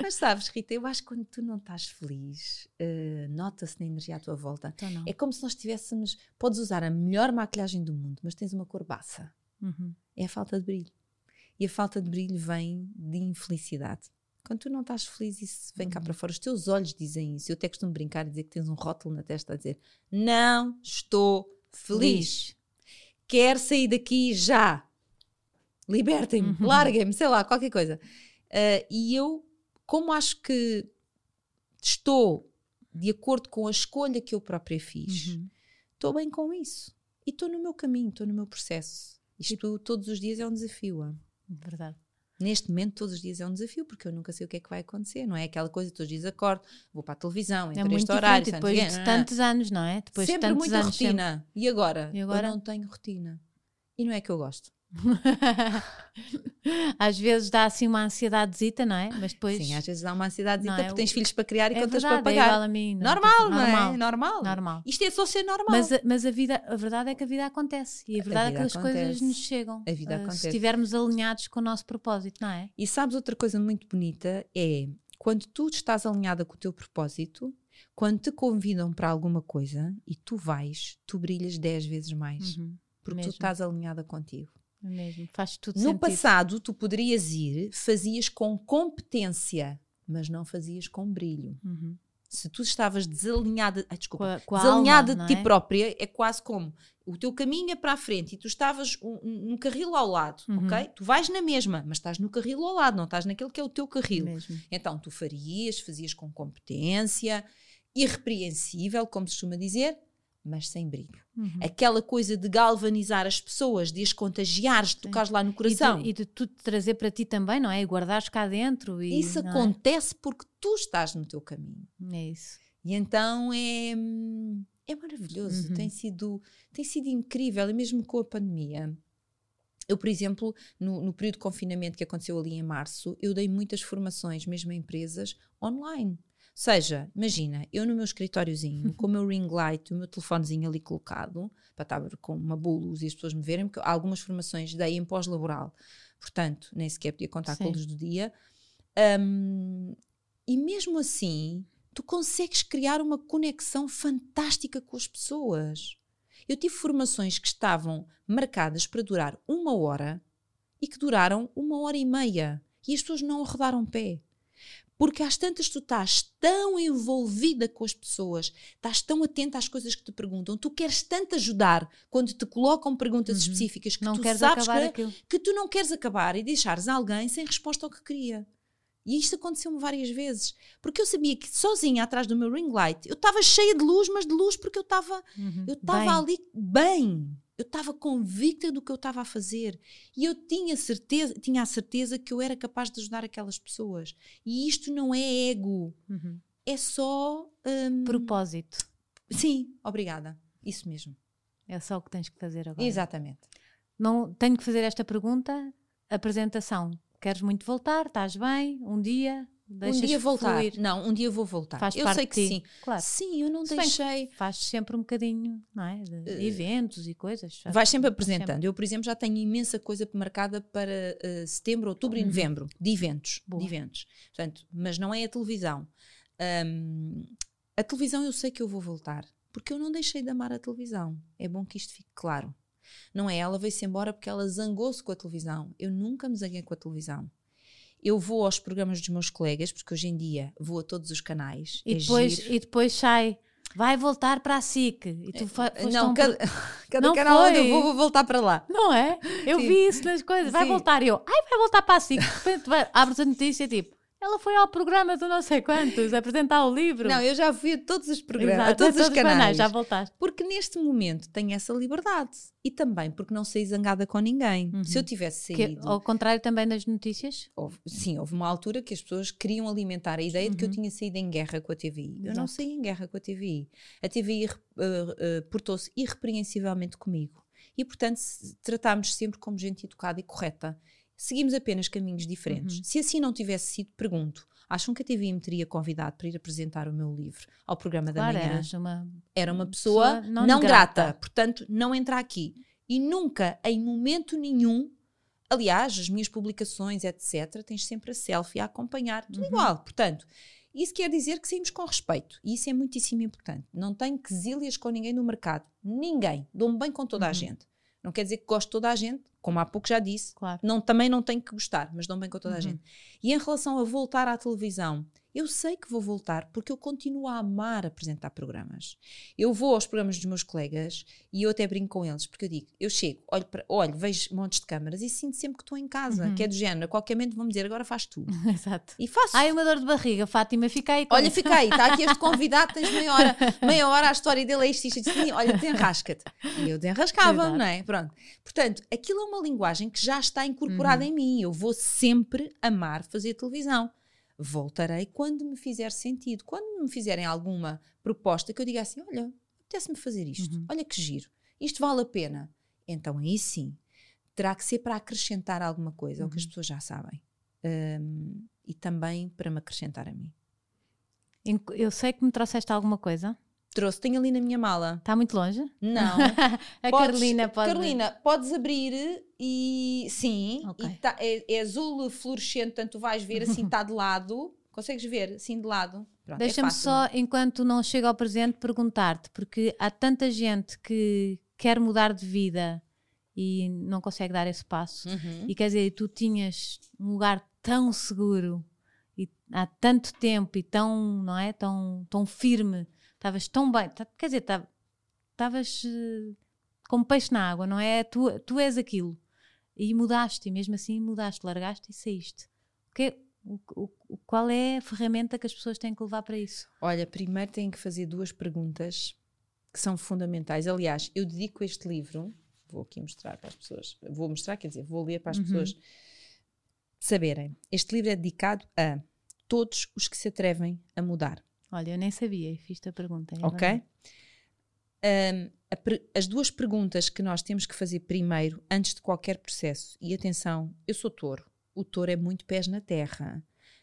Mas sabes, Rita, eu acho que quando tu não estás feliz, eh, nota-se na energia à tua volta. Então. É como se nós tivéssemos, podes usar a melhor maquilhagem do mundo, mas tens uma cor baça. Uhum. É a falta de brilho. E a falta de brilho vem de infelicidade. Quando tu não estás feliz, isso vem cá para fora. Os teus olhos dizem isso. Eu até costumo brincar e dizer que tens um rótulo na testa a dizer: Não estou feliz. Quero sair daqui já. Libertem-me, Uhum. larguem-me, sei lá, qualquer coisa. Ah, e eu, como acho que estou de acordo com a escolha que eu própria fiz, Uhum. estou bem com isso. E estou no meu caminho, estou no meu processo. Isto todos os dias é um desafio. ah. Verdade. Neste momento, todos os dias é um desafio, porque eu nunca sei o que é que vai acontecer. Não é aquela coisa, todos os dias acordo, vou para a televisão, É entre muito este horário, Depois de é? tantos anos, não é? Depois sempre de tantos muita anos. sempre- rotina. E agora? E agora? Eu não tenho rotina. E não é que eu gosto. Às vezes dá assim uma ansiedadezita, não é? Mas depois. Sim, às vezes há uma ansiedade Não é? porque tens filhos para criar e é contas verdade, para é igual pagar. a mim. não é? normal, Tipo, não normal. é? Normal. Normal. Isto é só ser normal. Mas, a- mas a vida, a verdade é que a vida acontece e a verdade vida é que as coisas nos chegam. A vida eh, acontece. Se estivermos alinhados com o nosso propósito, não é? E sabes outra coisa muito bonita? É quando tu estás alinhada com o teu propósito, quando te convidam para alguma coisa e tu vais, tu brilhas 10 vezes mais. Uhum, Porque mesmo. tu estás alinhada contigo. Mesmo. Faz tudo No sentido. passado, tu poderias ir, fazias com competência, mas não fazias com brilho. Uhum. Se tu estavas desalinhada, ai, Com desculpa, a, com a desalinhada alma, de ti é? própria, é quase como o teu caminho é para a frente e tu estavas um, num carril ao lado, Uhum. ok? Tu vais na mesma, mas estás no carril ao lado, não estás naquele que é o teu carril. Mesmo. Então tu farias, fazias com competência, irrepreensível, como se costuma dizer, mas sem brilho. Uhum. Aquela coisa de galvanizar as pessoas, de as contagiares, de tocares lá no coração. E de, tudo trazer para ti também, não é? E guardares cá dentro. E, Isso é? acontece porque tu estás no teu caminho. É isso. E então é, é maravilhoso, Uhum. tem, sido, tem sido incrível, e mesmo com a pandemia. Eu, por exemplo, no, no período de confinamento que aconteceu ali em março, eu dei muitas formações, mesmo a empresas, online. Seja, imagina, eu no meu escritóriozinho, com o meu ring light, o meu telefonezinho ali colocado, para estar com uma boa luz e as pessoas me verem, porque algumas formações dei em pós-laboral, portanto, nem sequer podia contar com a Sim. luz do dia. Hum, e mesmo assim, tu consegues criar uma conexão fantástica com as pessoas. Eu tive formações que estavam marcadas para durar uma hora e que duraram uma hora e meia. E as pessoas não rodaram pé. Porque às tantas tu estás tão envolvida com as pessoas, estás tão atenta às coisas que te perguntam, tu queres tanto ajudar quando te colocam perguntas Uhum. específicas que Não tu queres sabes acabar que, aquilo. que tu não queres acabar e deixares alguém sem resposta ao que queria. E isto aconteceu-me várias vezes. Porque eu sabia que sozinha atrás do meu ring light, eu estava cheia de luz, mas de luz porque eu estava Uhum. eu estava ali bem. Eu estava convicta do que eu estava a fazer. E eu tinha, certeza, tinha a certeza que eu era capaz de ajudar aquelas pessoas. E isto não é ego. uhum. É só. hum, Propósito. Sim, obrigada. Isso mesmo. É só o que tens que fazer agora. Exatamente. Não, tenho que fazer esta pergunta. Apresentação. Queres muito voltar? Estás bem? Um dia? Deixas um dia voltar. fluir? Não, um dia eu vou voltar. Faz eu parte sei de que ti. sim. Claro. Sim, eu não Se deixei. Faz sempre um bocadinho, não é? De Eh, eventos e coisas. Vais sempre apresentando. Eu, por exemplo, já tenho imensa coisa marcada para eh, setembro, outubro e Uhum. novembro, de eventos. Boa. De eventos. Portanto, mas não é a televisão. Ahm, a televisão eu sei que eu vou voltar, porque eu não deixei de amar a televisão. É bom que isto fique claro. Não é ela veio-se embora porque ela zangou-se com a televisão. Eu nunca me zanguei com a televisão. Eu vou aos programas dos meus colegas, porque hoje em dia vou a todos os canais. E é depois, giro. e depois sai. Vai voltar para a SIC. E tu a Não, cada, pro- cada Não canal onde eu foi. vou, vou voltar para lá. Não é? Eu Sim. vi isso nas coisas. Vai Sim. voltar. E eu, ai, vai voltar para a SIC. De repente abres a notícia tipo, ela foi ao programa do não sei quantos apresentar o livro. Não, eu já fui a todos os programas, Exato, a todos os canais. Já voltaste. Porque neste momento tenho essa liberdade. E também porque não saí zangada com ninguém. Uhum. Se eu tivesse Que, saído. ao contrário também das notícias. houve- sim, houve uma altura que as pessoas queriam alimentar a ideia de que eu Uhum. tinha saído em guerra com a TVI. Eu não saí em guerra com a TVI. A TVI uh, uh, portou-se irrepreensivelmente comigo. E, portanto, tratámos sempre como gente educada e correta. Seguimos apenas caminhos diferentes. Uhum. Se assim não tivesse sido, pergunto: acham que a TVI me teria convidado para ir apresentar o meu livro ao programa Claro, da manhã? uma. era uma pessoa, Pessoa não não, grata. grata. portanto não entra aqui. E nunca, em momento nenhum, aliás, as minhas publicações, etc., tens sempre a selfie a acompanhar, tudo Uhum. igual. Portanto, isso quer dizer que saímos com respeito. E isso é muitíssimo importante. Não tenho quesílias com ninguém no mercado. Ninguém. Dou-me bem com toda a Uhum. gente. Não quer dizer que gosto de toda a gente, como há pouco já disse, Claro. não, também não tenho que gostar, mas dão bem com toda a Uhum. gente. E em relação a voltar à televisão, eu sei que vou voltar porque eu continuo a amar apresentar programas. Eu vou aos programas dos meus colegas e eu até brinco com eles, porque eu digo, eu chego, olho, para, olho vejo montes de câmaras e sinto sempre que estou em casa, Uhum. que é do género, a qualquer momento vão-me dizer, agora faz tu. Exato. E faço. Ai, uma dor de barriga, Fátima, fica aí com Olha, fica aí, está aqui este convidado, tens meia hora, meia hora a história dele é isto, isto, isto, isto. olha, desenrasca-te. E eu desenrascava, Verdade. não é? Pronto. Portanto, aquilo é uma linguagem que já está incorporada Uhum. em mim. Eu vou sempre amar fazer televisão. Voltarei quando me fizer sentido. Quando me fizerem alguma proposta que eu diga assim: olha, apetece-me fazer isto, Uhum. olha que giro, isto vale a pena. Então aí sim, terá que ser para acrescentar alguma coisa, é o que as Uhum. pessoas já sabem. Hum, e também para me acrescentar a mim. Eu sei que me trouxeste alguma coisa. Trouxe, tenho ali na minha mala. Está muito longe? Não. A Podes- Carolina pode. Carolina, podes abrir e sim, Ok. e tá- é, é azul fluorescente, portanto vais ver assim, está de lado. Consegues ver assim de lado? É Deixa-me fácil. só, enquanto não chega ao presente, perguntar-te, porque há tanta gente que quer mudar de vida e não consegue dar esse passo. Uhum. E quer dizer, tu tinhas um lugar tão seguro e há tanto tempo e tão, não é? Tão, tão firme, estavas tão bem, tá- quer dizer, tá- estavas eh, como peixe na água, não é? Tu, tu és aquilo. E mudaste, e mesmo assim mudaste, largaste e saíste. O que é- o- o- qual é a ferramenta que as pessoas têm que levar para isso? Olha, primeiro tenho que fazer duas perguntas que são fundamentais. Aliás, eu dedico este livro, vou aqui mostrar para as pessoas, vou mostrar, quer dizer, vou ler para as Uhum. pessoas saberem. Este livro é dedicado a todos os que se atrevem a mudar. Olha, eu nem sabia e fiz-te a pergunta. ainda Ok? Hum, a as duas perguntas que nós temos que fazer primeiro, antes de qualquer processo, e atenção, eu sou touro, o touro é muito pés na terra,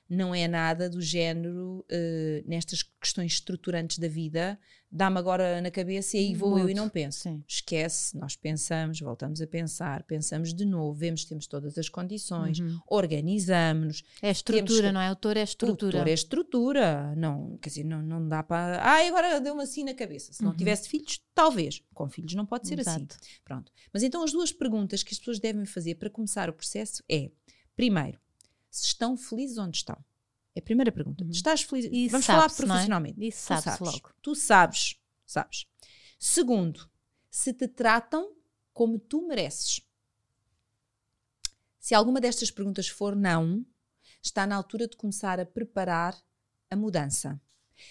não é nada do género eh, nestas questões estruturantes da vida, dá-me agora na cabeça e aí vou eu e não penso. sim. Esquece, nós pensamos, voltamos a pensar, pensamos de novo, vemos que temos todas as condições, Uhum. organizamos, É estrutura, não é? O touro é o estrutura. touro é estrutura. Não, quer dizer, não, não dá para. Ai, agora deu-me assim na cabeça. Se não Uhum. tivesse filhos, talvez. Com filhos não pode ser assim. Exato. Pronto. Mas então as duas perguntas que as pessoas devem fazer para começar o processo é: primeiro, se estão felizes onde estão? É a primeira pergunta. Uhum. Estás feliz? E Vamos falar é? profissionalmente. Isso Tu sabe-se sabes. logo. Tu sabes. Sabes. Segundo, se te tratam como tu mereces. Se alguma destas perguntas for não, está na altura de começar a preparar a mudança.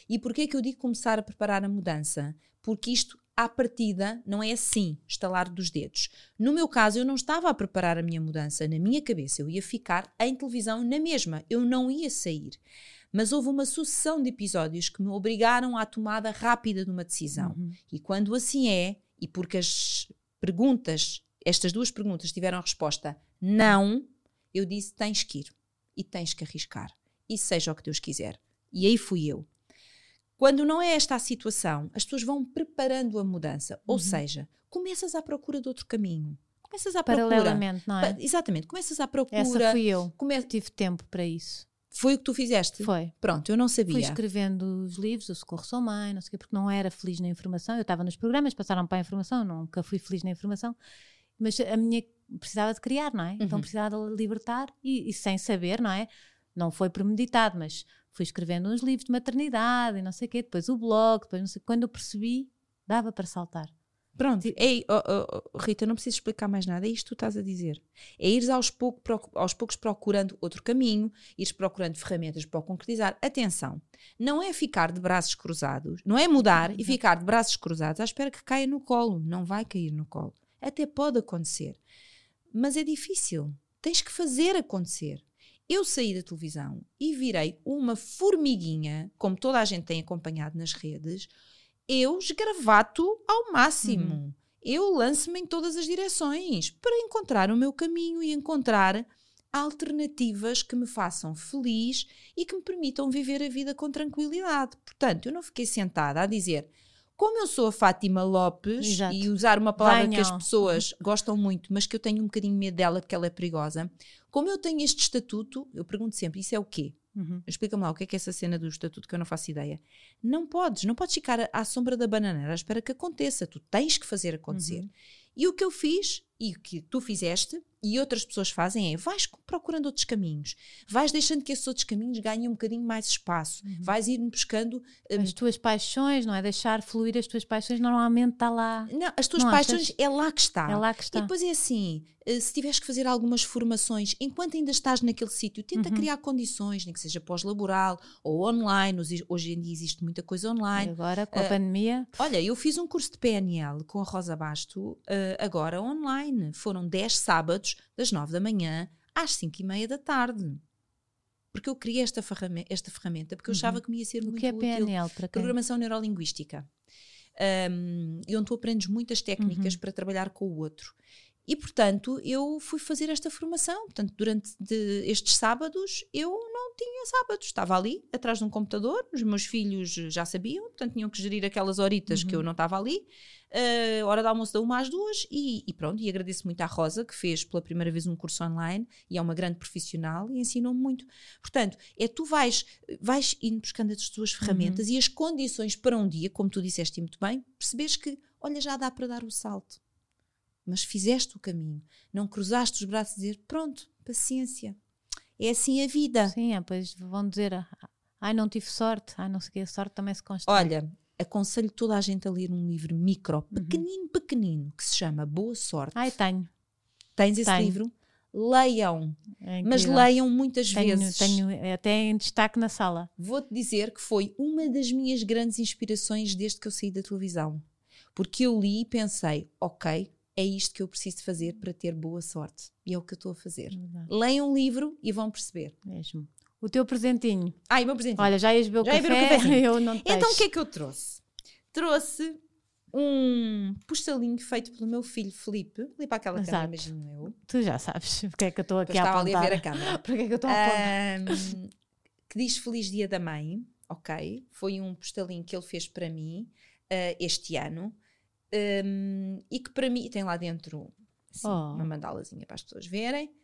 E porquê é que eu digo começar a preparar a mudança? Porque isto, à partida, não é assim, estalar dos dedos. No meu caso, eu não estava a preparar a minha mudança na minha cabeça, eu ia ficar em televisão na mesma, eu não ia sair. Mas houve uma sucessão de episódios que me obrigaram à tomada rápida de uma decisão. Uhum. E quando assim é, e porque as perguntas, estas duas perguntas tiveram resposta não, eu disse: tens que ir e tens que arriscar. E seja o que Deus quiser. E aí fui eu. Quando não é esta a situação, as pessoas vão preparando a mudança. Ou Uhum. seja, começas à procura de outro caminho. Começas à procura. Paralelamente, não é? Pa- Exatamente, começas à procura. Essa fui eu. come- Tive tempo para isso. Foi o que tu fizeste? Foi. Pronto, eu não sabia. Fui escrevendo os livros, o Socorro Sou Mãe, não sei o quê, porque não era feliz na informação. Eu estava nos programas, passaram para a informação, nunca fui feliz na informação. Mas a minha precisava de criar, não é? Então Uhum. precisava de libertar e, e sem saber, não é? Não foi premeditado, mas fui escrevendo uns livros de maternidade e não sei o quê, depois o blog, depois não sei Quando eu percebi, dava para saltar. Pronto, Ei, oh, oh, oh, Rita, não preciso explicar mais nada, é isto que tu estás a dizer. É ires aos, pouco, aos poucos procurando outro caminho, ires procurando ferramentas para o concretizar. Atenção, não é ficar de braços cruzados, não é mudar e Exato. ficar de braços cruzados à espera que caia no colo. Não vai cair no colo. Até pode acontecer, mas é difícil. Tens que fazer acontecer. Eu saí da televisão e virei uma formiguinha, como toda a gente tem acompanhado nas redes, eu esgravato ao máximo. Eu lanço-me em todas as direções para encontrar o meu caminho e encontrar alternativas que me façam feliz e que me permitam viver a vida com tranquilidade. Portanto, eu não fiquei sentada a dizer como eu sou a Fátima Lopes Exato. e usar uma palavra que as Venham. pessoas gostam muito, mas que eu tenho um bocadinho medo dela porque ela é perigosa. Como eu tenho este estatuto, eu pergunto sempre: isso é o quê? Uhum. Explica-me lá o que é que é essa cena do estatuto que eu não faço ideia. Não podes, não podes ficar à sombra da bananeira à espera que aconteça. Tu tens que fazer acontecer. Uhum. E o que eu fiz, e o que tu fizeste, e outras pessoas fazem é, vais procurando outros caminhos, vais deixando que esses outros caminhos ganhem um bocadinho mais espaço, uhum. vais ir buscando... Um, as tuas paixões, não é? Deixar fluir as tuas paixões, normalmente está lá... Não, as tuas não paixões achas? é lá que está. É lá que está. E depois é assim, eh, se tiveres que fazer algumas formações, enquanto ainda estás naquele sítio, tenta uhum. criar condições, nem que seja pós-laboral ou online, hoje em dia existe muita coisa online. E agora, com a uh, pandemia... Olha, eu fiz um curso de PNL com a Rosa Basto, uh, agora online, foram 10 sábados, das 9 da manhã às 5 e meia da tarde. Porque eu criei esta ferramenta, esta ferramenta porque eu achava uhum. que me ia ser o muito que é PNL, útil. Para Programação Neurolinguística. Um, e onde tu aprendes muitas técnicas uhum. para trabalhar com o outro. E, portanto, eu fui fazer esta formação. Portanto, durante estes sábados, eu não tinha sábados. Estava ali, atrás de um computador. Os meus filhos já sabiam, portanto, tinham que gerir aquelas horitas uhum. que eu uhum. não estava ali. Uh, hora de almoço da uma às duas. E, e, pronto, e agradeço muito à Rosa, que fez pela primeira vez um curso online e é uma grande profissional e ensinou-me muito. Portanto, é tu vais, vais indo buscando as tuas uhum. ferramentas uhum. e as condições para um dia, como tu disseste muito bem, percebes que, olha, já dá para dar o salto mas fizeste o caminho. Não cruzaste os braços e dizer, pronto, paciência. É assim a vida. Sim, é, pois vão dizer, ai, não tive sorte, ai, não sei o que, a sorte também se constrói. Olha, aconselho toda a gente a ler um livro micro, uhum. pequenino, uhum. pequenino, que se chama Boa Sorte. Ai, tenho. Tens esse tenho. livro? Leiam, é mas leiam muitas tenho, vezes. Tenho é até em destaque na sala. Vou-te dizer que foi uma das minhas grandes inspirações desde que eu saí da televisão. Porque eu li e pensei, ok, é isto que eu preciso fazer para ter boa sorte. E é o que eu estou a fazer. Verdade. Leiam um livro e vão perceber. Mesmo. O teu presentinho. Ah, o meu presentinho. Olha, já ias beber o já café, o eu não Então o que é que eu trouxe? Trouxe um postalinho feito pelo meu filho Felipe. Ali para aquela câmera, imagino eu. Tu já sabes porque é que eu estou aqui a apontar. Estava ali a ver a câmera. porque é que eu estou a apontar. Um, que diz Feliz Dia da Mãe, ok? Foi um postalinho que ele fez para mim uh, este ano. Um, e que para mim tem lá dentro assim, oh. uma mandalazinha para as pessoas verem.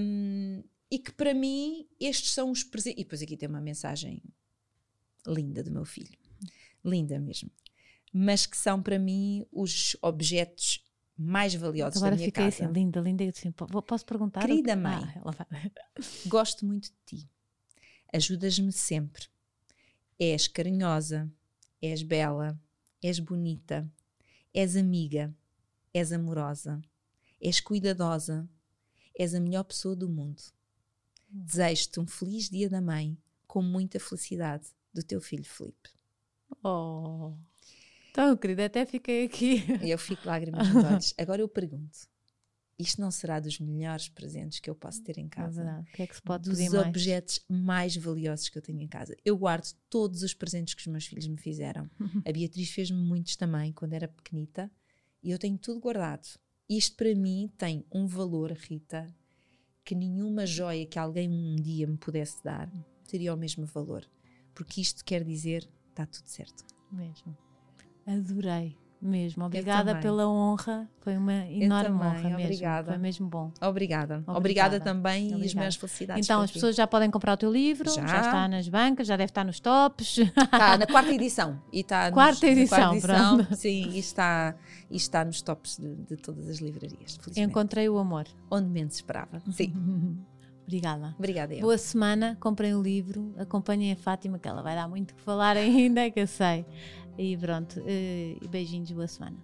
Um, e que para mim estes são os presentes. E depois aqui tem uma mensagem linda do meu filho, linda mesmo, mas que são para mim os objetos mais valiosos Agora da minha casa. Assim, linda, linda. Eu assim, posso perguntar? Querida mãe, ah, gosto muito de ti. Ajudas-me sempre. És carinhosa, és bela, és bonita, És amiga, és amorosa, és cuidadosa, és a melhor pessoa do mundo. Desejo-te um feliz dia da mãe, com muita felicidade, do teu filho Felipe. Oh, tão querida, até fiquei aqui. Eu fico lágrimas nos olhos. Agora eu pergunto: isto não será dos melhores presentes que eu posso ter em é casa. É o que é que se pode Dos objetos mais? mais? valiosos que eu tenho em casa. Eu guardo todos os presentes que os meus filhos me fizeram. A Beatriz fez-me muitos também quando era pequenita e eu tenho tudo guardado. Isto para mim tem um valor, Rita, que nenhuma joia que alguém um dia me pudesse dar teria o mesmo valor. Porque isto quer dizer está tudo certo. Mesmo. Adorei. Mesmo, obrigada pela honra, foi uma enorme honra mesmo. Obrigada. Foi mesmo bom. Obrigada. Obrigada, obrigada também obrigada. e as minhas felicidades. Então, as pessoas já podem comprar o teu livro, já. já. está nas bancas, já deve estar nos tops. Está na quarta edição. E está quarta, nos, edição, quarta edição, pronto. Sim, e está, e está nos tops de, de todas as livrarias. Encontrei o amor. Onde menos esperava. Sim. Obrigada. Obrigada. Eu. Boa semana, comprem o livro, acompanhem a Fátima, que ela vai dar muito que falar ainda, que eu sei. E pronto, uh, beijinhos, boa semana.